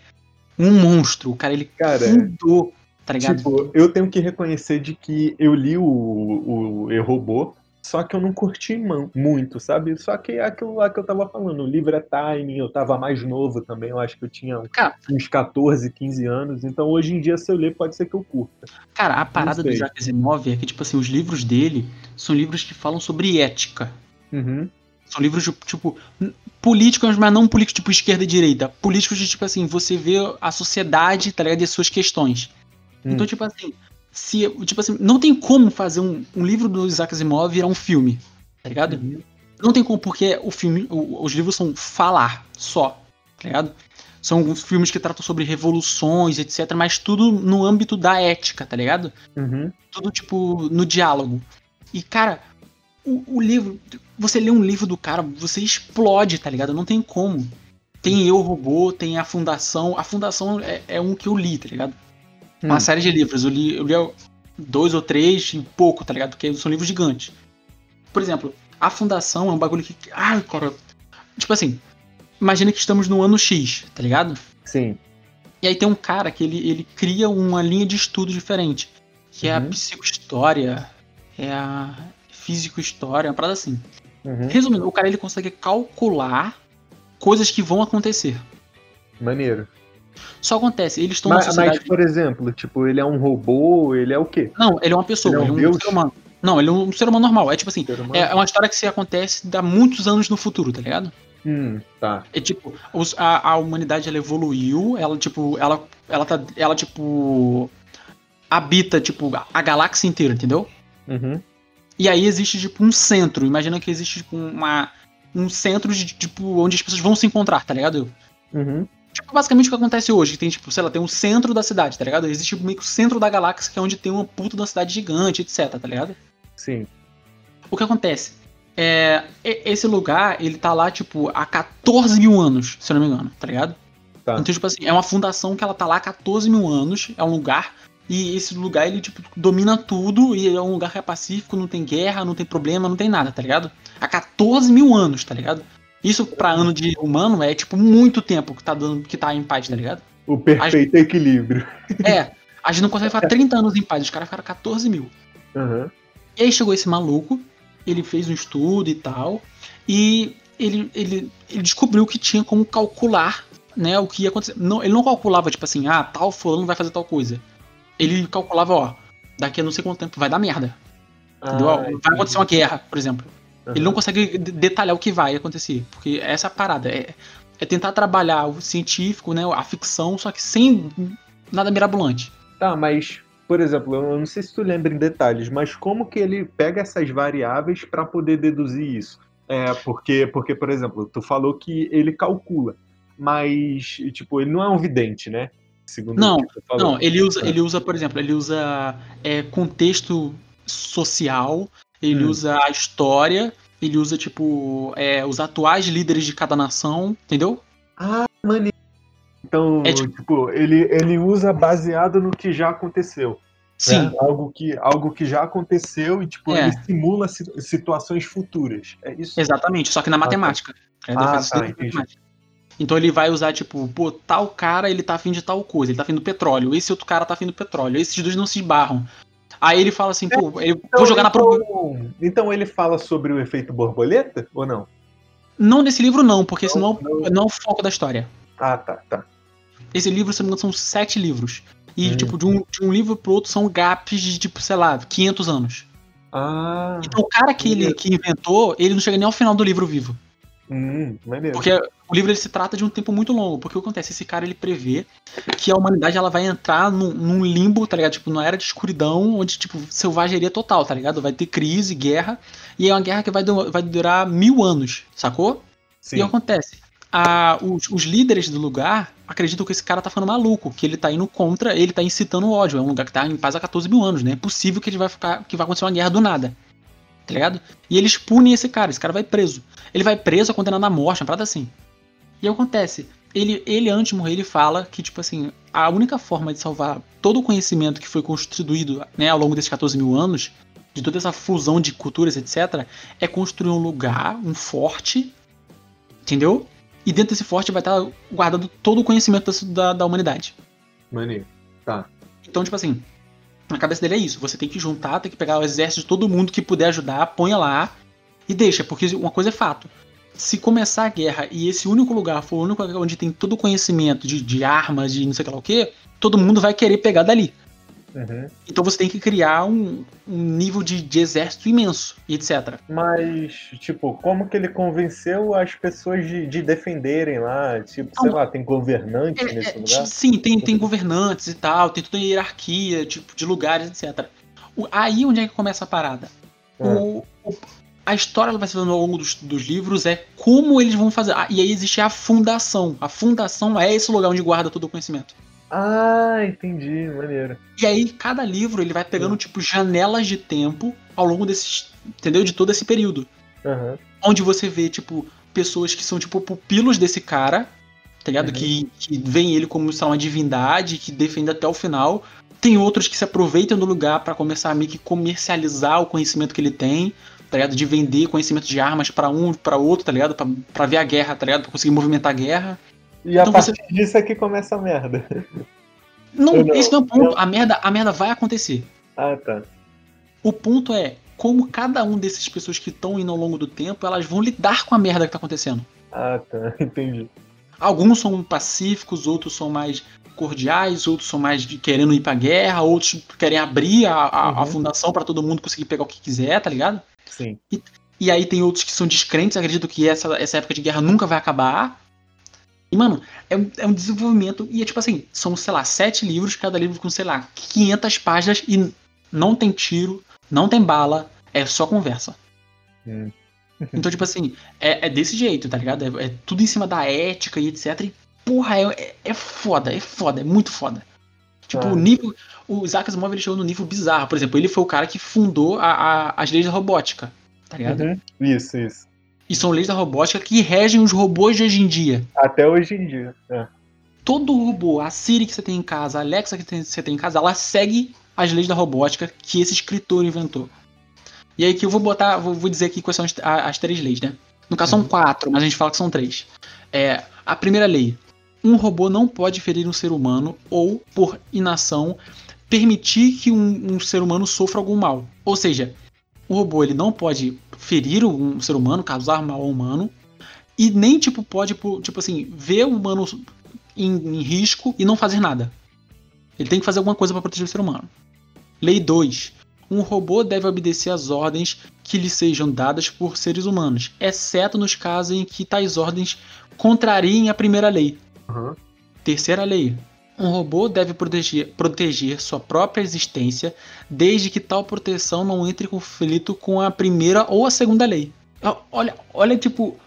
um monstro. O cara, ele cara, fundou, tá ligado? Tipo, eu tenho que reconhecer de que eu li o, o Eu Robô, só que eu não curti muito, sabe? Só que é aquilo lá que eu tava falando, o livro é timing, eu tava mais novo também, eu acho que eu tinha cara, uns 14, 15 anos, então hoje em dia se eu ler pode ser que eu curta. Cara, a parada do Jacques Asimov é que, tipo assim, os livros dele são livros que falam sobre ética. Uhum. São livros, de, tipo, políticos, mas não políticos tipo esquerda e direita. Políticos de, tipo assim, você vê a sociedade, tá ligado? E as suas questões. Hum. Então, tipo assim, se, tipo assim, não tem como fazer um, um livro do Isaac Asimov virar um filme, tá ligado? Uhum. Não tem como, porque o filme, o, os livros são falar só, tá ligado? São filmes que tratam sobre revoluções, etc, mas tudo no âmbito da ética, tá ligado? Uhum. Tudo, tipo, no diálogo. E, cara, o, o, livro, você lê um livro do cara, você explode, tá ligado? Não tem como. Tem Eu Robô, tem a Fundação. A Fundação é, é um que eu li, tá ligado? Uma hum. série de livros. Eu li, eu li dois ou três e pouco, tá ligado? Porque são livros gigantes. Por exemplo, a fundação é um bagulho que. Ai, cara. Tipo assim, imagina que estamos no ano X, tá ligado? Sim. E aí tem um cara que ele, ele cria uma linha de estudo diferente. Que uhum. é a uhum. psicohistória, é a físico-história, uma parada assim. Uhum. Resumindo, o cara ele consegue calcular coisas que vão acontecer. Maneiro. Só acontece, eles estão mas, sociedade... mas, por exemplo, tipo, ele é um robô, ele é o quê? Não, ele é uma pessoa, ele é um, ele é um ser humano. Não, ele é um ser humano normal. É tipo assim, é, é uma história que se acontece há muitos anos no futuro, tá ligado? Hum, tá. É tipo, os, a, a humanidade ela evoluiu, ela tipo, ela, ela tá, ela tipo habita tipo a galáxia inteira, entendeu? Uhum. E aí existe, tipo, um centro. Imagina que existe, tipo, uma, um centro de, tipo, onde as pessoas vão se encontrar, tá ligado? Uhum. Tipo, basicamente o que acontece hoje, que tem, tipo, sei lá, tem um centro da cidade, tá ligado? Existe tipo, meio que o centro da galáxia, que é onde tem uma puta de uma cidade gigante, etc, tá ligado? Sim. O que acontece? É, esse lugar, ele tá lá, tipo, há 14 mil anos, se eu não me engano, tá ligado? Tá. Então, tipo assim, é uma fundação que ela tá lá há 14 mil anos, é um lugar, e esse lugar, ele, tipo, domina tudo, e é um lugar que é pacífico, não tem guerra, não tem problema, não tem nada, tá ligado? Há 14 mil anos, tá ligado? Isso pra ano de humano é, tipo, muito tempo que tá, dando, que tá em paz, tá ligado? O perfeito gente, equilíbrio. É, a gente não consegue ficar 30 anos em paz, os caras ficaram 14 mil. Uhum. E aí chegou esse maluco, ele fez um estudo e tal, e ele, ele, ele descobriu que tinha como calcular né, o que ia acontecer. Não, ele não calculava, tipo assim, ah, tal fulano vai fazer tal coisa. Ele calculava, ó, daqui a não sei quanto tempo vai dar merda. Ah? Vai acontecer uma guerra, por exemplo. Uhum. Ele não consegue detalhar o que vai acontecer, porque essa parada é, é tentar trabalhar o científico, né, a ficção, só que sem nada mirabolante. Tá, mas por exemplo, eu não sei se tu lembra em detalhes, mas como que ele pega essas variáveis para poder deduzir isso? É, porque, porque, por exemplo, tu falou que ele calcula, mas, tipo, ele não é um vidente, né? Segundo não, não, ele usa, ele usa, por exemplo, ele usa é, contexto social, ele hum. usa a história, ele usa, tipo, é, os atuais líderes de cada nação, entendeu? Ah, maneiro. Então, é, tipo, tipo, ele, ele usa baseado no que já aconteceu. Sim. Né? Algo, que, algo que já aconteceu e, tipo, é. ele simula situações futuras. É isso? Exatamente, só que na matemática. Ah, tá. Ah, tá, matemática. Então ele vai usar, tipo, pô, tal cara ele tá afim de tal coisa, ele tá afim do petróleo, esse outro cara tá afim do petróleo, esses dois não se barram. Aí ele fala assim, pô, eu então, vou jogar na prova. Então, então ele fala sobre o efeito borboleta ou não? Não nesse livro, não, porque não, senão não. não é o foco da história. Ah, tá, tá. Esse livro, se não me engano, são sete livros. E, hum. tipo, de um, de um livro pro outro são gaps de, tipo, sei lá, 500 anos. Ah. Então o cara que, ele, que inventou, ele não chega nem ao final do livro vivo. Hum. Porque o livro ele se trata de um tempo muito longo. Porque o que acontece? Esse cara ele prevê que a humanidade ela vai entrar num, num limbo, tá ligado? Tipo, numa era de escuridão, onde, tipo, selvageria total, tá ligado? Vai ter crise, guerra. E é uma guerra que vai, vai durar mil anos, sacou? Sim. E o que acontece? A, os, os, líderes do lugar acreditam que esse cara tá ficando maluco, que ele tá indo contra, ele tá incitando o ódio. É um lugar que tá em paz há 14 mil anos, né? É possível que ele vai ficar. que vai acontecer uma guerra do nada. Tá ligado? E eles punem esse cara, esse cara vai preso. Ele vai preso, condenado à morte, uma parada assim. E acontece, ele, ele antes de morrer, ele fala que, tipo assim, a única forma de salvar todo o conhecimento que foi constituído né, ao longo desses 14 mil anos, de toda essa fusão de culturas, etc., é construir um lugar, um forte, entendeu? E dentro desse forte vai estar guardado todo o conhecimento da, da humanidade. Maneiro. Tá. Então, tipo assim, na cabeça dele é isso. Você tem que juntar, tem que pegar o exército de todo mundo que puder ajudar, ponha lá e deixa, porque uma coisa é fato. Se começar a guerra e esse único lugar for o único lugar onde tem todo o conhecimento de, de armas, de não sei o que, todo mundo vai querer pegar dali. Uhum. Então você tem que criar um, um nível de, de, exército imenso etc. Mas, tipo, como que ele convenceu as pessoas de, de defenderem lá? Tipo, sei lá, tem governantes é, nesse é, lugar? Sim, tem, tem governantes e tal, tem toda a hierarquia tipo, de lugares, etc. O, aí onde é que começa a parada? Ah. O, o, a história vai se vendo ao longo dos, dos, livros é como eles vão fazer. Ah, e aí existe a fundação. A fundação é esse lugar onde guarda todo o conhecimento. Ah, entendi, maneiro. E aí, cada livro ele vai pegando, uhum. tipo, janelas de tempo ao longo desses. Entendeu? De todo esse período. Uhum. Onde você vê, tipo, pessoas que são, tipo, pupilos desse cara, tá ligado? Uhum. Que, que veem ele como, sei lá, uma divindade, que defende até o final. Tem outros que se aproveitam do lugar para começar a meio que comercializar o conhecimento que ele tem, tá ligado? De vender conhecimento de armas para um, para outro, tá ligado? Pra, pra ver a guerra, tá ligado? Pra conseguir movimentar a guerra. E a então partir você... disso é que começa a merda. Não, não, esse não é o ponto. A merda, a merda vai acontecer. Ah, tá. O ponto é como cada um dessas pessoas que estão indo ao longo do tempo, elas vão lidar com a merda que tá acontecendo. Ah, tá. Entendi. Alguns são pacíficos, outros são mais cordiais, outros são mais de querendo ir pra guerra, outros querem abrir a, a, uhum. a fundação para todo mundo conseguir pegar o que quiser, tá ligado? Sim. E, e aí tem outros que são descrentes, acreditam que essa, essa época de guerra nunca vai acabar. E, mano, é um, é um desenvolvimento. E é tipo assim: são, sei lá, sete livros, cada livro com, sei lá, 500 páginas e não tem tiro, não tem bala. É é só conversa. Hum. Então, tipo assim, é, é desse jeito, tá ligado? É, é tudo em cima da ética e etc. E, porra, é, é, é foda, é foda, é muito foda. Tipo, Ah. o nível. O Isaac Asimov ele chegou no nível bizarro. Por exemplo, ele foi o cara que fundou a- a- as leis da robótica, tá ligado? Uhum. Isso, isso. E são leis da robótica que regem os robôs de hoje em dia. Até hoje em dia. É. Todo robô, a Siri que você tem em casa, a Alexa que você tem em casa, ela segue as leis da robótica que esse escritor inventou. E aí que eu vou botar, vou, vou dizer aqui quais são as, as três leis, né? No caso são quatro, mas a gente fala que são três. É, a primeira lei: um robô não pode ferir um ser humano ou, por inação, permitir que um, um ser humano sofra algum mal. Ou seja, o robô ele não pode ferir um ser humano, causar mal ao humano, e nem tipo pode tipo assim ver o humano em, em risco e não fazer nada. Ele tem que fazer alguma coisa para proteger o ser humano. Lei 2. Um robô deve obedecer às ordens que lhe sejam dadas por seres humanos, exceto nos casos em que tais ordens contrariem a primeira lei. Uhum. Terceira lei. Um robô deve proteger, proteger sua própria existência, desde que tal proteção não entre em conflito com a primeira ou a segunda lei. Olha, olha tipo,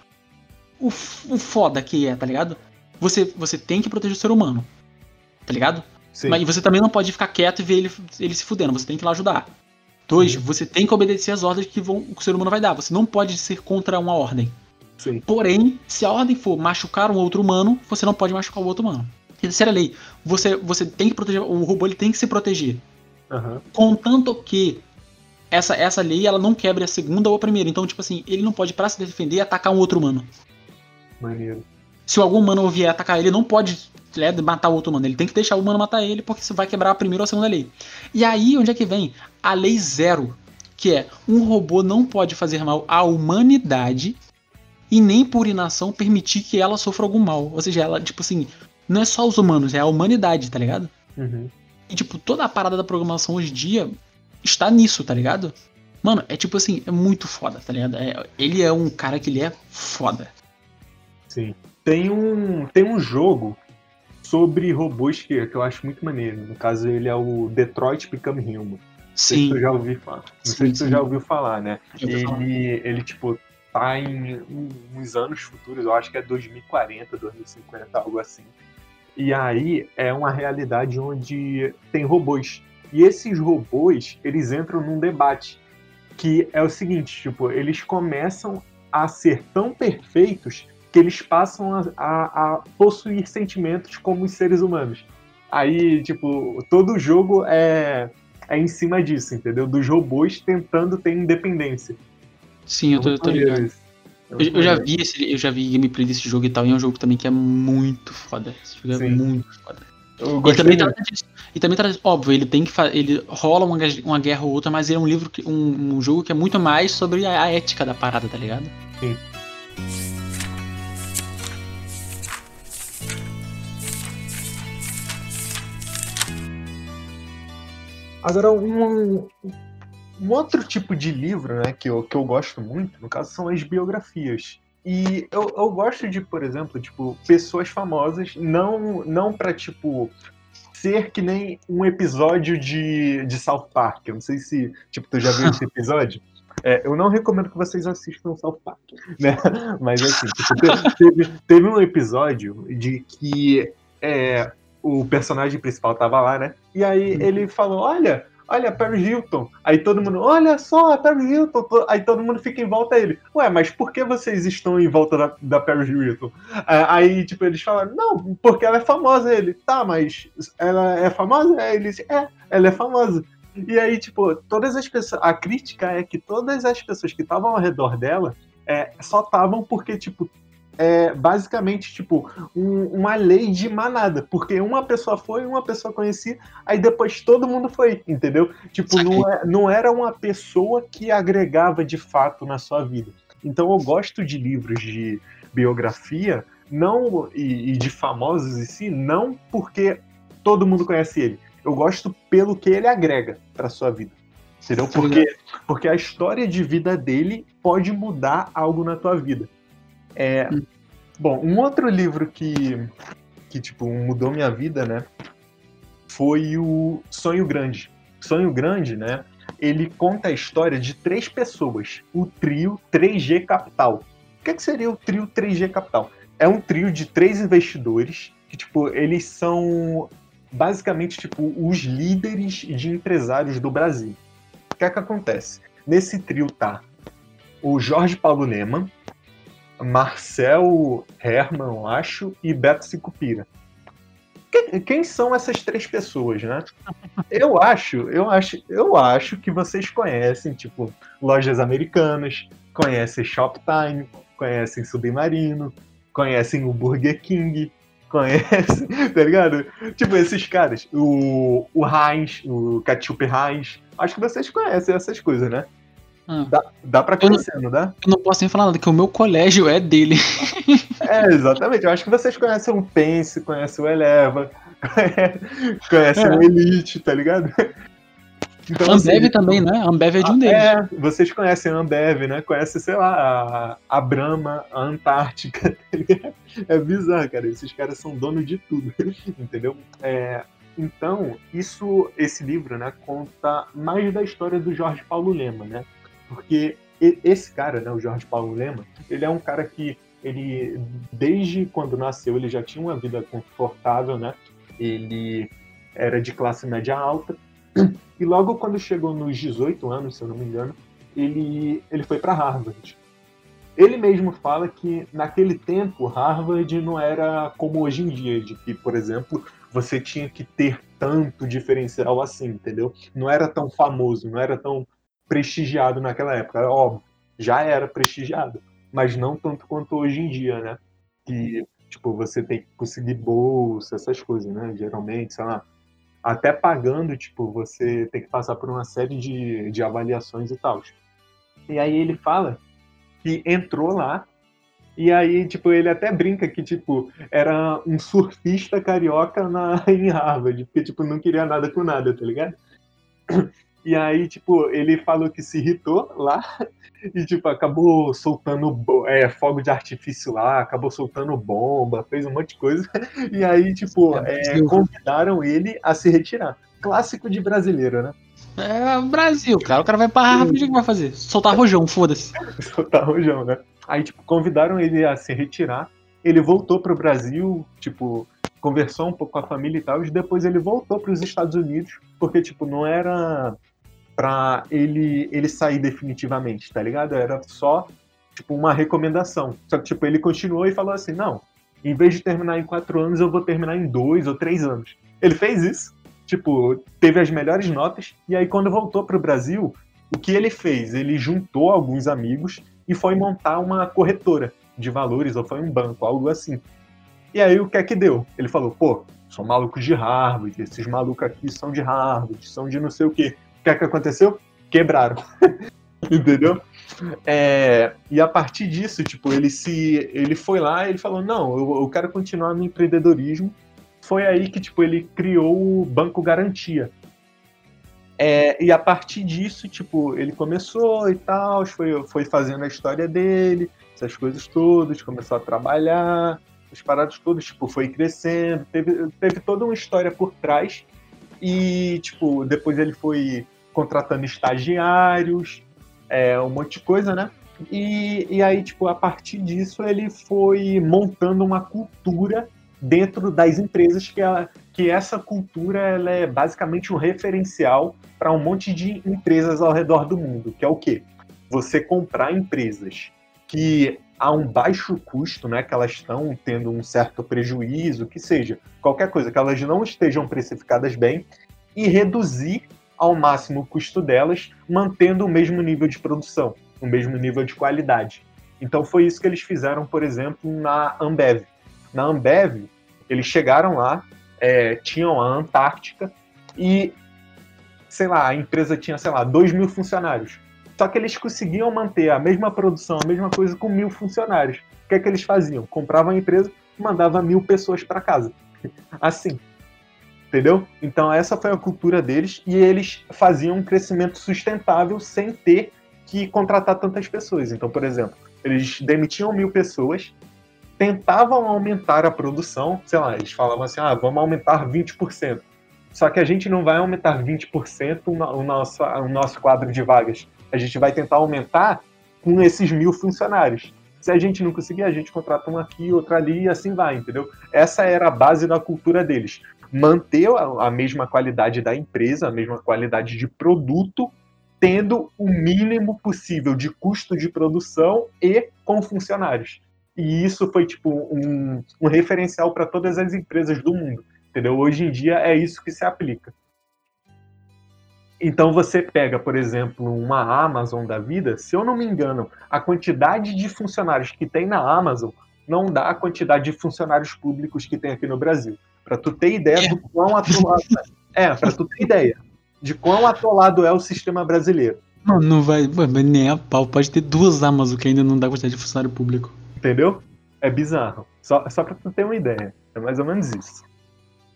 o, o foda que é, tá ligado? Você, você tem que proteger o ser humano, tá ligado? Sim. Mas você também não pode ficar quieto e ver ele, ele se fudendo, você tem que ir lá ajudar. Dois, Sim. você tem que obedecer às ordens que, vão, que o ser humano vai dar. Você não pode ser contra uma ordem. Sim. Porém, se a ordem for machucar um outro humano, você não pode machucar o outro humano. Terceira lei, você, você tem que proteger, o robô ele tem que se proteger. Aham. Contanto que essa, essa lei ela não quebre a segunda ou a primeira. Então, tipo assim, ele não pode, pra se defender, atacar um outro humano. Maneiro. Se algum humano vier atacar ele, não pode né, matar o outro humano. Ele tem que deixar o humano matar ele, porque isso vai quebrar a primeira ou a segunda lei. E aí, onde é que vem? A lei zero, que é um robô não pode fazer mal à humanidade e nem por inação permitir que ela sofra algum mal. Ou seja, ela, tipo assim, não é só os humanos, é a humanidade, tá ligado? Uhum. E, tipo, toda a parada da programação hoje em dia está nisso, tá ligado? Mano, é tipo assim, é muito foda, tá ligado? É- ele é um cara que ele é foda. Sim. Tem um, tem um jogo sobre robôs que, que eu acho muito maneiro. No caso, ele é o Detroit Become Human. Não sei se Sim. tu já ouviu falar. Não Sim, sei se tu sim. já ouviu falar, né? Ele, ele, tipo, tá em uns anos futuros, eu acho que é 2040, 2050, algo assim. E aí é uma realidade onde tem robôs. E esses robôs, eles entram num debate. Que é o seguinte, tipo, eles começam a ser tão perfeitos que eles passam a, a- a possuir sentimentos como os seres humanos. Aí, tipo, todo o jogo é, é em cima disso, entendeu? Dos robôs tentando ter independência. Sim, eu tô, eu tô ligado. isso. É Eu, eu já vi esse, eu já vi gameplay desse jogo e tal, e é um jogo também que é muito foda. Esse jogo é Sim. muito foda. E também, trata disso. e também trata, óbvio, ele tem que ele rola uma, uma guerra ou outra, mas ele é um livro que, um, um jogo que é muito mais sobre a, a ética da parada, tá ligado? Agora, um, um outro tipo de livro né, que, eu, que eu gosto muito, no caso, são as biografias. E eu, eu gosto de, por exemplo, tipo, pessoas famosas, não, não pra, tipo, ser que nem um episódio de, de South Park. Eu não sei se, tipo, tu já viu esse episódio. É, eu não recomendo que vocês assistam South Park, né? Mas assim, tipo, te- teve, teve um episódio de que é, o personagem principal tava lá, né? E aí ele falou, olha, olha, Paris Hilton. Aí todo mundo, olha só, a Paris Hilton. To- Aí todo mundo fica em volta dele. Ué, mas por que vocês estão em volta da, da Paris Hilton? Ah, Aí, tipo, eles falaram, não, porque ela é famosa. Ele, tá, mas ela é famosa? Aí ele disse, é, ela é famosa. E aí, tipo, todas as pessoas. A crítica é que todas as pessoas que estavam ao redor dela é, só estavam porque, tipo, é basicamente, tipo, um- uma lei de manada. Porque uma pessoa foi, uma pessoa conhecia, aí depois todo mundo foi, entendeu? Tipo, não, é- não era uma pessoa que agregava de fato na sua vida. Então eu gosto de livros de biografia, não e, e de famosos em si, não porque todo mundo conhece ele. Eu gosto pelo que ele agrega para sua vida. Entendeu? Porque, porque a história de vida dele pode mudar algo na tua vida. É. Bom, um outro livro que, que tipo, mudou minha vida, né? Foi o Sonho Grande. Sonho Grande, né? ele conta a história de três pessoas, o trio 3G Capital. O que, que seria o trio 3G Capital? É um trio de três investidores que, tipo, eles são basicamente, tipo, os líderes de empresários do Brasil. O que é que acontece? Nesse trio tá o Jorge Paulo Leman, Marcel Herman, acho, e Beto Sicupira. Quem, quem, são essas três pessoas, né? Eu acho, eu acho, eu acho que vocês conhecem, tipo, lojas americanas, conhecem Shoptime, conhecem Submarino, conhecem o Burger King, conhecem, tá ligado? Tipo, esses caras, o, o Heinz, o Ketchup Heinz, acho que vocês conhecem essas coisas, né? Ah. Dá, dá pra conhecer, não, não dá? Eu não posso nem falar nada, que o meu colégio é dele. É, exatamente. Eu acho que vocês conhecem o Pense, conhecem o Eleva, conhecem é. o Elite, tá ligado? Então, Ambev assim, também, né? Ambev é de um deles. É, vocês conhecem a Ambev, né? Conhecem, sei lá, a, a Brahma, a Antártica, tá É bizarro, cara. Esses caras são donos de tudo, entendeu? É, então, isso, esse livro, né, conta mais da história do Jorge Paulo Lema, né? Porque esse cara, né, o Jorge Paulo Lema, ele é um cara que ele desde quando nasceu ele já tinha uma vida confortável, né? Ele era de classe média alta e logo quando chegou nos 18 anos, se eu não me engano, ele ele foi para Harvard. Ele mesmo fala que naquele tempo Harvard não era como hoje em dia, de que, por exemplo, você tinha que ter tanto diferencial assim, entendeu? Não era tão famoso, não era tão prestigiado naquela época. Óbvio, já era prestigiado, mas não tanto quanto hoje em dia, né? Que, tipo, você tem que conseguir bolsa, essas coisas, né? Geralmente, sei lá, até pagando, tipo, você tem que passar por uma série de, de avaliações e tal. E aí ele fala que entrou lá e aí, tipo, ele até brinca que, tipo, era um surfista carioca na, em Harvard, porque, tipo, não queria nada com nada, tá ligado? E aí, tipo, ele falou que se irritou lá e, tipo, acabou soltando é, fogo de artifício lá, acabou soltando bomba, fez um monte de coisa. E aí, tipo, é, convidaram ele a se retirar. Clássico de brasileiro, né? É Brasil, cara. O cara vai pra Harvard, o que vai fazer? Soltar rojão, foda-se. Soltar rojão, né? Aí, tipo, convidaram ele a se retirar. Ele voltou pro Brasil, tipo, conversou um pouco com a família e tal, e depois ele voltou para os Estados Unidos, porque, tipo, não era para ele ele sair definitivamente, tá ligado? Era só tipo uma recomendação. Só que tipo ele continuou e falou assim, não, em vez de terminar em quatro anos, eu vou terminar em dois ou três anos. Ele fez isso, tipo teve as melhores notas e aí quando voltou para o Brasil, o que ele fez? Ele juntou alguns amigos e foi montar uma corretora de valores ou foi um banco, algo assim. E aí o que é que deu? Ele falou, pô, são malucos de Harvard, esses malucos aqui são de Harvard, são de não sei o quê. O que é que aconteceu? Quebraram. Entendeu? É, e a partir disso, tipo, ele se ele foi lá e ele falou: "Não, eu, eu, quero continuar no empreendedorismo". Foi aí que tipo ele criou o Banco Garantia. É, e a partir disso, tipo, ele começou e tal, foi, foi fazendo a história dele, essas coisas todas, começou a trabalhar, as paradas todas, tipo, foi crescendo, teve, teve toda uma história por trás e, tipo, depois ele foi contratando estagiários, é, um monte de coisa, né? E, e aí, tipo, a partir disso, ele foi montando uma cultura dentro das empresas que, ela, que essa cultura ela é basicamente um referencial para um monte de empresas ao redor do mundo, que é o quê? Você comprar empresas que a um baixo custo, né, que elas estão tendo um certo prejuízo, que seja qualquer coisa, que elas não estejam precificadas bem, e reduzir ao máximo o custo delas, mantendo o mesmo nível de produção, o mesmo nível de qualidade. Então foi isso que eles fizeram, por exemplo, na Ambev. Na Ambev, eles chegaram lá, é, tinham a Antártica e, sei lá, a empresa tinha, sei lá, 2 mil funcionários. Só que eles conseguiam manter a mesma produção, a mesma coisa com mil funcionários. O que é que eles faziam? Compravam a empresa e mandavam mil pessoas para casa. Assim. Entendeu? Então essa foi a cultura deles e eles faziam um crescimento sustentável sem ter que contratar tantas pessoas. Então, por exemplo, eles demitiam mil pessoas, tentavam aumentar a produção, sei lá, eles falavam assim, ah, vamos aumentar 20%. Só que a gente não vai aumentar 20% o nosso, o nosso quadro de vagas. A gente vai tentar aumentar com esses mil funcionários. Se a gente não conseguir, a gente contrata um aqui, outro ali e assim vai, entendeu? Essa era a base da cultura deles. Manter a mesma qualidade da empresa, a mesma qualidade de produto, tendo o mínimo possível de custo de produção e com funcionários. E isso foi tipo um, um referencial para todas as empresas do mundo. Entendeu? Hoje em dia é isso que se aplica. Então você pega, por exemplo, uma Amazon da vida, se eu não me engano, a quantidade de funcionários que tem na Amazon não dá a quantidade de funcionários públicos que tem aqui no Brasil. Para tu ter ideia do quão atolado é, é para tu ter ideia de quão atolado é o sistema brasileiro. Não, não vai, nem a pau. Pode ter duas Amazon que ainda não dá quantidade de funcionário público. Entendeu? É bizarro. Só, só para tu ter uma ideia. É mais ou menos isso.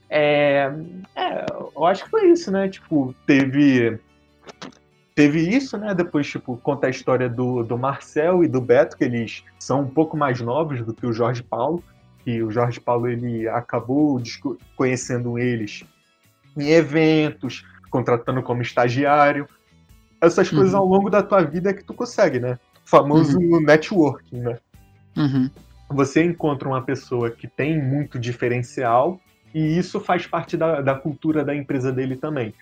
É, é, eu acho que foi isso, né? Tipo, teve. Teve isso, né? Depois, tipo, conta a história do, do Marcel e do Beto, que eles são um pouco mais novos do que o Jorge Paulo. E o Jorge Paulo ele acabou conhecendo eles em eventos, contratando como estagiário. Essas uhum. coisas ao longo da tua vida é que tu consegue, né? O famoso uhum. networking, né? Uhum. Você encontra uma pessoa que tem muito diferencial e isso faz parte da, da cultura da empresa dele também.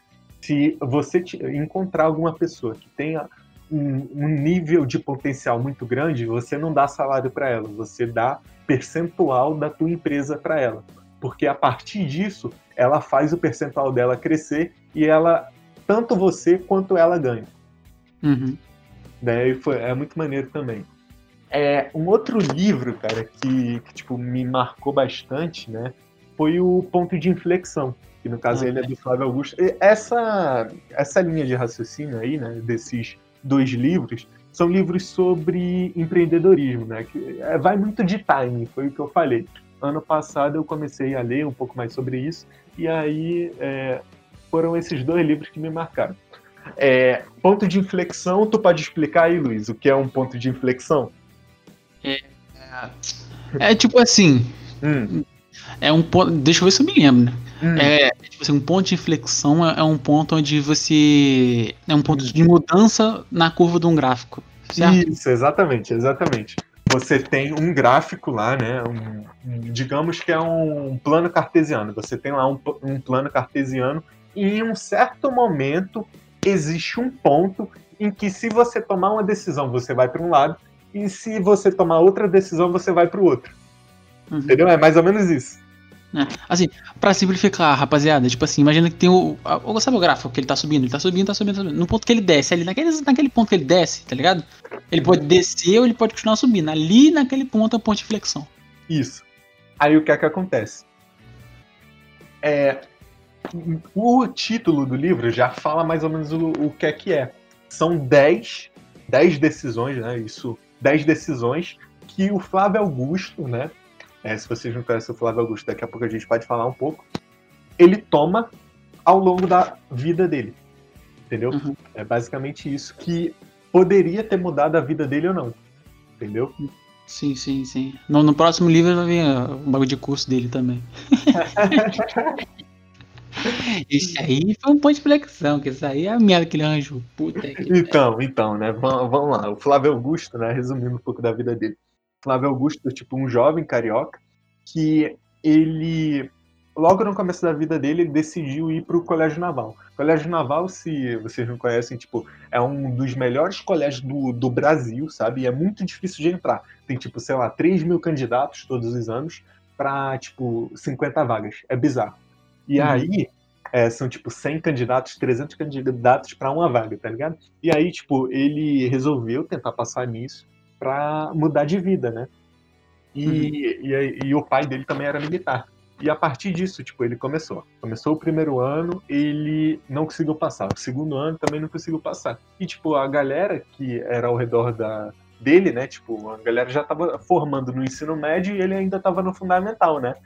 Se você encontrar alguma pessoa que tenha um, um nível de potencial muito grande, você não dá salário para ela, você dá percentual da tua empresa para ela. Porque a partir disso, ela faz o percentual dela crescer e ela, tanto você quanto ela ganha. Uhum. Daí foi, é muito maneiro também. É, um outro livro, cara, que, que tipo, me marcou bastante, né? Foi o ponto de inflexão, que no caso ah, ele é do Flávio Augusto. E essa, essa linha de raciocínio aí, né, desses dois livros, são livros sobre empreendedorismo, né, que é, vai muito de timing, foi o que eu falei. Ano passado eu comecei a ler um pouco mais sobre isso, e aí é, foram esses dois livros que me marcaram. É, ponto de inflexão, tu pode explicar aí, Luiz, o que é um ponto de inflexão? É, é tipo assim, hum. É um ponto. Deixa eu ver se eu me lembro, né? Hum. É, tipo assim, um ponto de inflexão é, é, um ponto onde você. É um ponto de mudança na curva de um gráfico. Certo? Isso, exatamente, exatamente. Você tem um gráfico lá, né? Um, digamos que é um plano cartesiano. Você tem lá um, um plano cartesiano e em um certo momento existe um ponto em que se você tomar uma decisão, você vai para um lado, e se você tomar outra decisão, você vai para o outro. Uhum. Entendeu? É mais ou menos isso. É. Assim, pra simplificar, rapaziada, tipo assim, imagina que tem o. o sabe o gráfico que ele tá subindo? Ele tá subindo, tá subindo, tá subindo. No ponto que ele desce, ali, naquele, naquele ponto que ele desce, tá ligado? Ele pode descer ou ele pode continuar subindo. Ali naquele ponto é o ponto de flexão. Isso. Aí o que é que acontece? É, o título do livro já fala mais ou menos o, o que é que é. São 10, 10 decisões, né? Isso, 10 decisões que o Flávio Augusto, né? É, se vocês não conhecem o Flávio Augusto, daqui a pouco a gente pode falar um pouco, ele toma ao longo da vida dele. Entendeu? Uhum. É basicamente isso que poderia ter mudado a vida dele ou não. Entendeu? Sim, sim, sim. No, no próximo livro vai vir o bagulho de curso dele também. isso aí foi um ponto de flexão, que isso aí é a merda que ele arranjou. Puta que então, então, né? Vamos, vamos lá. O Flávio Augusto, né? Resumindo um pouco da vida dele. Flávio Augusto, tipo, um jovem carioca, que ele, logo no começo da vida dele, ele decidiu ir para o Colégio Naval. O Colégio Naval, se vocês não conhecem, tipo, é um dos melhores colégios do, do Brasil, sabe? E é muito difícil de entrar. Tem, tipo, sei lá, 3 mil candidatos todos os anos para, tipo, 50 vagas. É bizarro. E uhum. aí, é, são tipo 100 candidatos, 300 candidatos para uma vaga, tá ligado? E aí, tipo, ele resolveu tentar passar nisso para mudar de vida, né? E, uhum. e, e, o pai dele também era militar. E a partir disso, tipo, ele começou. Começou o primeiro ano, ele não conseguiu passar. O segundo ano também não conseguiu passar. E, tipo, a galera que era ao redor da, dele, né? Tipo, a galera já estava formando no ensino médio e ele ainda estava no fundamental, né?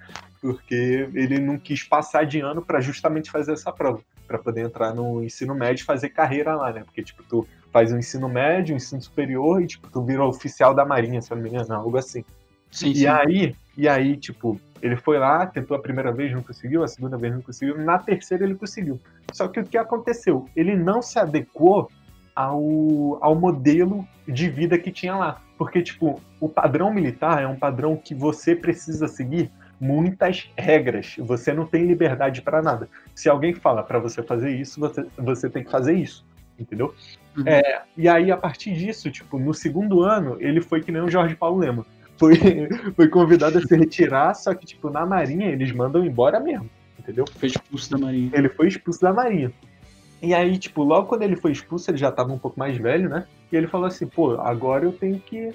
Porque ele não quis passar de ano para justamente fazer essa prova, para poder entrar no ensino médio e fazer carreira lá, né? Porque, tipo, tu faz o ensino médio, o ensino superior e, tipo, tu vira oficial da Marinha, se eu não me engano, algo assim. Sim, e sim. aí, e aí, tipo, Ele foi lá, tentou a primeira vez, não conseguiu, a segunda vez não conseguiu, na terceira ele conseguiu. Só que o que aconteceu? Ele não se adequou ao, ao modelo de vida que tinha lá. Porque, tipo, o padrão militar é um padrão que você precisa seguir muitas regras. Você não tem liberdade para nada. Se alguém fala para você fazer isso, você, você tem que fazer isso. Entendeu? Uhum. É, e aí, a partir disso, tipo, no segundo ano, ele foi que nem o Jorge Paulo Lema. Foi, foi convidado a se retirar, só que, tipo, na Marinha eles mandam embora mesmo. Entendeu? Foi expulso da Marinha. Ele foi expulso da Marinha. E aí, tipo, logo quando ele foi expulso, ele já estava um pouco mais velho, né? E ele falou assim, pô, agora eu tenho que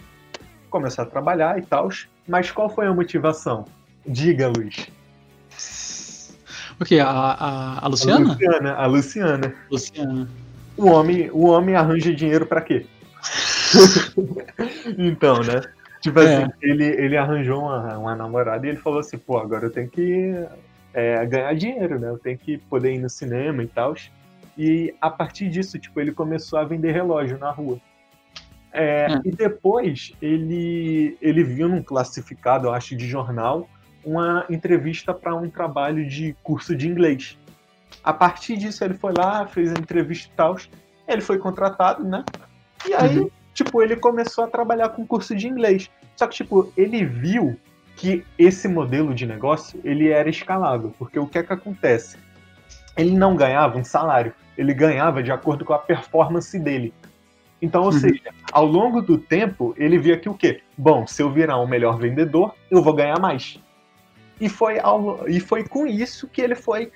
começar a trabalhar e tal. Mas qual foi a motivação? Diga, Luiz. O quê? A, a, a Luciana? A Luciana, a Luciana. Luciana. O homem, o homem arranja dinheiro para quê? então, né? Tipo é. assim, ele, ele arranjou uma, uma namorada e ele falou assim, pô, agora eu tenho que é, ganhar dinheiro, né? Eu tenho que poder ir no cinema e tal. E a partir disso, tipo, ele começou a vender relógio na rua. É, hum. E depois ele, ele viu num classificado, eu acho, de jornal, uma entrevista para um trabalho de curso de inglês. A partir disso, ele foi lá, fez a entrevista e tal. Ele foi contratado, né? E aí, uhum. tipo, ele começou a trabalhar com curso de inglês. Só que, tipo, ele viu que esse modelo de negócio ele era escalável, porque o que é que acontece? Ele não ganhava um salário, ele ganhava de acordo com a performance dele. Então, ou uhum. seja, ao longo do tempo, ele via que o quê? Bom, se eu virar um melhor vendedor, eu vou ganhar mais. E foi, ao, e foi com isso que ele foi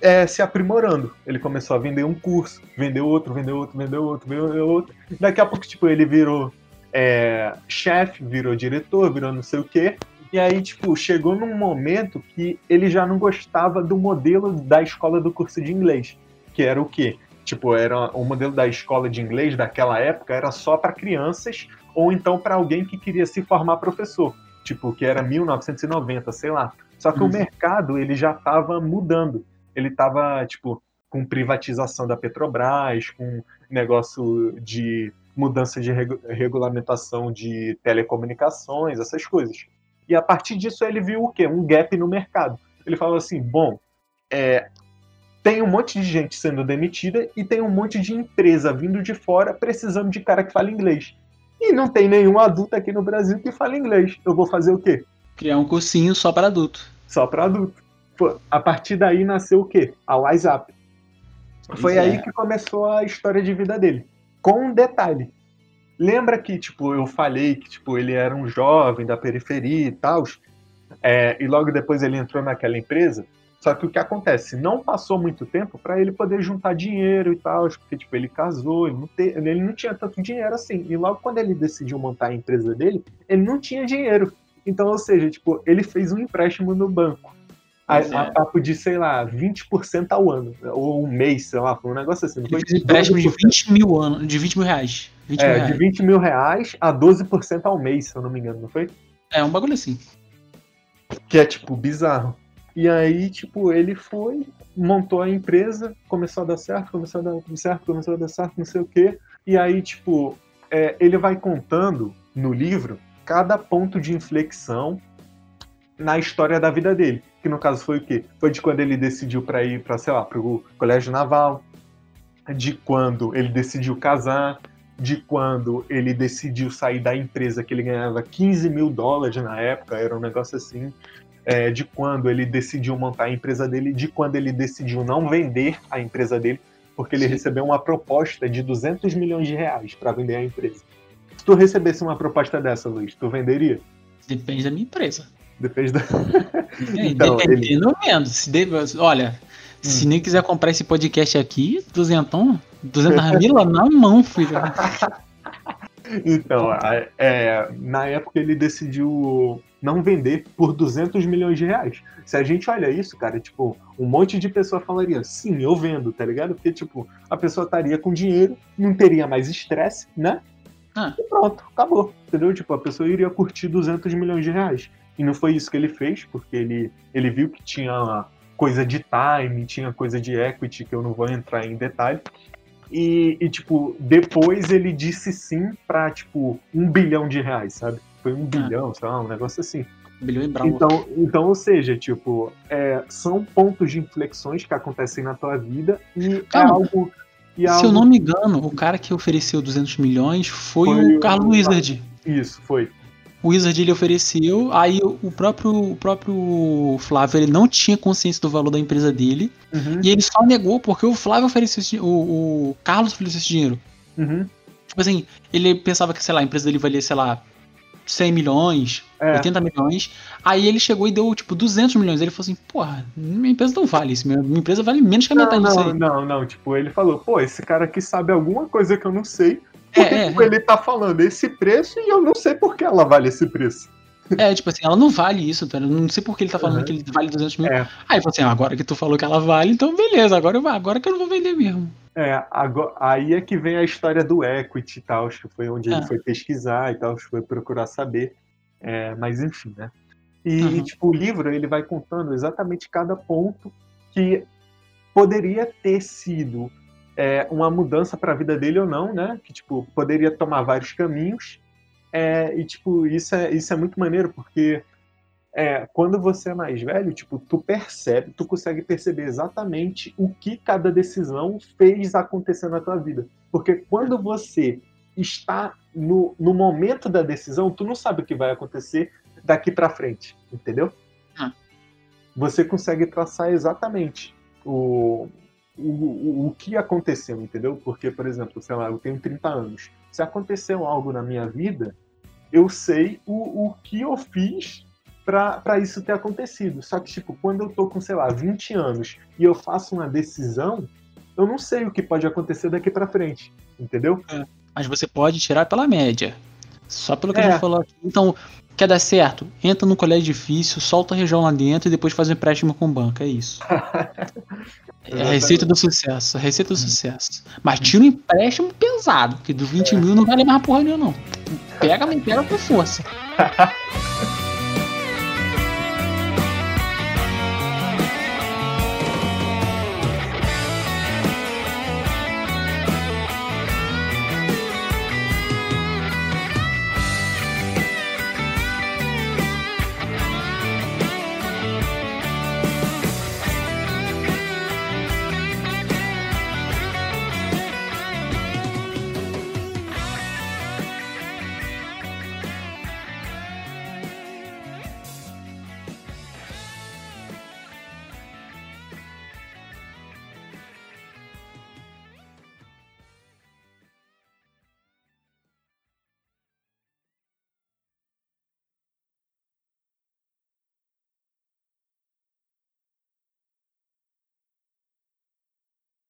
é, se aprimorando. Ele começou a vender um curso, vendeu outro, vendeu outro, vendeu outro, vendeu outro. Daqui a pouco, tipo, ele virou é, chefe, virou diretor, virou não sei o quê. E aí, tipo, chegou num momento que ele já não gostava do modelo da escola do curso de inglês que era o quê? Tipo, era o modelo da escola de inglês daquela época era só para crianças ou então para alguém que queria se formar professor, tipo, que era 1990, sei lá. Só que uhum. o mercado, ele já estava mudando. Ele estava, tipo, com privatização da Petrobras, com negócio de mudança de regu regulamentação de telecomunicações, essas coisas. E a partir disso ele viu o quê? Um gap no mercado. Ele falou assim, bom, é, tem um monte de gente sendo demitida e tem um monte de empresa vindo de fora precisando de cara que fala inglês. E não tem nenhum adulto aqui no Brasil que fala inglês. Eu vou fazer o quê? Criar um cursinho só para adulto. Só para adulto. A partir daí nasceu o quê? A WhatsApp. Foi é. aí que começou a história de vida dele. Com um detalhe. Lembra que, tipo, eu falei que, tipo, ele era um jovem da periferia e tal, é, e logo depois ele entrou naquela empresa? Só que o que acontece? Não passou muito tempo para ele poder juntar dinheiro e tal, porque tipo, ele casou, ele não, te, ele não tinha tanto dinheiro assim. E logo quando ele decidiu montar a empresa dele, ele não tinha dinheiro. Então, ou seja, tipo, ele fez um empréstimo no banco. A, é. a papo de, sei lá, 20% ao ano. Ou um mês, sei lá, foi um negócio assim. Não foi fez empréstimo de 20 mil, ano, de 20 mil reais. 20 é, mil reais. de 20 mil reais a 12% ao mês, se eu não me engano, não foi? É, um bagulho assim. Que é, tipo, bizarro. E aí, tipo, ele foi, montou a empresa, começou a dar certo, começou a dar certo, começou a dar certo, não sei o quê. E aí, tipo, é, ele vai contando no livro cada ponto de inflexão na história da vida dele. Que no caso foi o quê? Foi de quando ele decidiu para ir para, sei lá, para o colégio naval, de quando ele decidiu casar, de quando ele decidiu sair da empresa que ele ganhava 15 mil dólares na época, era um negócio assim, é, de quando ele decidiu montar a empresa dele, de quando ele decidiu não vender a empresa dele, porque ele Sim. recebeu uma proposta de 200 milhões de reais para vender a empresa. Se tu recebesse uma proposta dessa, Luiz, tu venderia? Depende da minha empresa. Depende da. É, então, Dependendo ele... menos. Se deve... Olha, hum. se nem quiser comprar esse podcast aqui, duzentão, duzentas mil na mão, filho. Então, é, na época ele decidiu não vender por 200 milhões de reais. Se a gente olha isso, cara, tipo, um monte de pessoa falaria, sim, eu vendo, tá ligado? Porque, tipo, a pessoa estaria com dinheiro, não teria mais estresse, né? Ah. E pronto, acabou, entendeu? Tipo, a pessoa iria curtir 200 milhões de reais. E não foi isso que ele fez, porque ele, ele viu que tinha coisa de time, tinha coisa de equity, que eu não vou entrar em detalhe. E, e, tipo, depois ele disse sim pra, tipo, um bilhão de reais, sabe? Foi um ah. bilhão, sei lá, um negócio assim. Bilhão e bravo. Então, então, ou seja, tipo, é, são pontos de inflexões que acontecem na tua vida e Calma. é algo. Se algo... eu não me engano, o cara que ofereceu 200 milhões foi, Foi o o- Carlos Wizard. Isso, foi. O Wizard ele ofereceu, aí o próprio, o próprio Flávio ele não tinha consciência do valor da empresa dele Uhum, e ele só negou porque o Flávio ofereceu esse, o, o Carlos ofereceu esse dinheiro. uhum. Tipo assim, ele pensava que, sei lá, a empresa dele valia, sei lá, 100 milhões, É, 80 milhões. Aí ele chegou e deu, tipo, 200 milhões. Ele falou assim, porra, minha empresa não vale isso. Minha, empresa vale menos que a não, metade disso não, aí. não, não. Tipo, ele falou, pô, esse cara aqui sabe alguma coisa que eu não sei. Por É, que é, tipo, ele tá falando esse preço e eu não sei por que ela vale esse preço? É, tipo assim, ela não vale isso, tá? Eu não sei por que ele tá falando Uhum. que ele vale 200 mil. É. Aí ele falou assim, ah, agora que tu falou que ela vale, então beleza, agora, eu, agora que eu não vou vender mesmo. É, agora, aí é que vem a história do equity e tal, acho que foi onde ele foi pesquisar e tal, foi procurar saber. É, mas enfim, né? E, Uhum. tipo, o livro ele vai contando exatamente cada ponto que poderia ter sido é, uma mudança para a vida dele ou não, né? Que tipo poderia tomar vários caminhos. É, e tipo isso é isso é muito maneiro porque é, quando você é mais velho, tipo, tu percebe, tu consegue perceber exatamente o que cada decisão fez acontecer na tua vida. Porque quando você está no, no momento da decisão, tu não sabe o que vai acontecer daqui para frente, entendeu? Ah. Você consegue traçar exatamente o, o, o, o que aconteceu, entendeu? Porque, por exemplo, sei lá, eu tenho 30 anos. Se aconteceu algo na minha vida, eu sei o, o que eu fiz para isso ter acontecido. Só que, tipo, quando eu tô com, sei lá, 20 anos e eu faço uma decisão, eu não sei o que pode acontecer daqui para frente, entendeu? Mas você pode tirar pela média. Só pelo que a É. gente falou aqui. Então, quer dar certo? Entra no colégio difícil, solta a região lá dentro e depois faz um empréstimo com o banco. É isso. É a receita do sucesso. A receita do sucesso. Mas tira um empréstimo pesado, que do 20 mil não vale mais porra nenhuma, não. Pega, mas pega com força.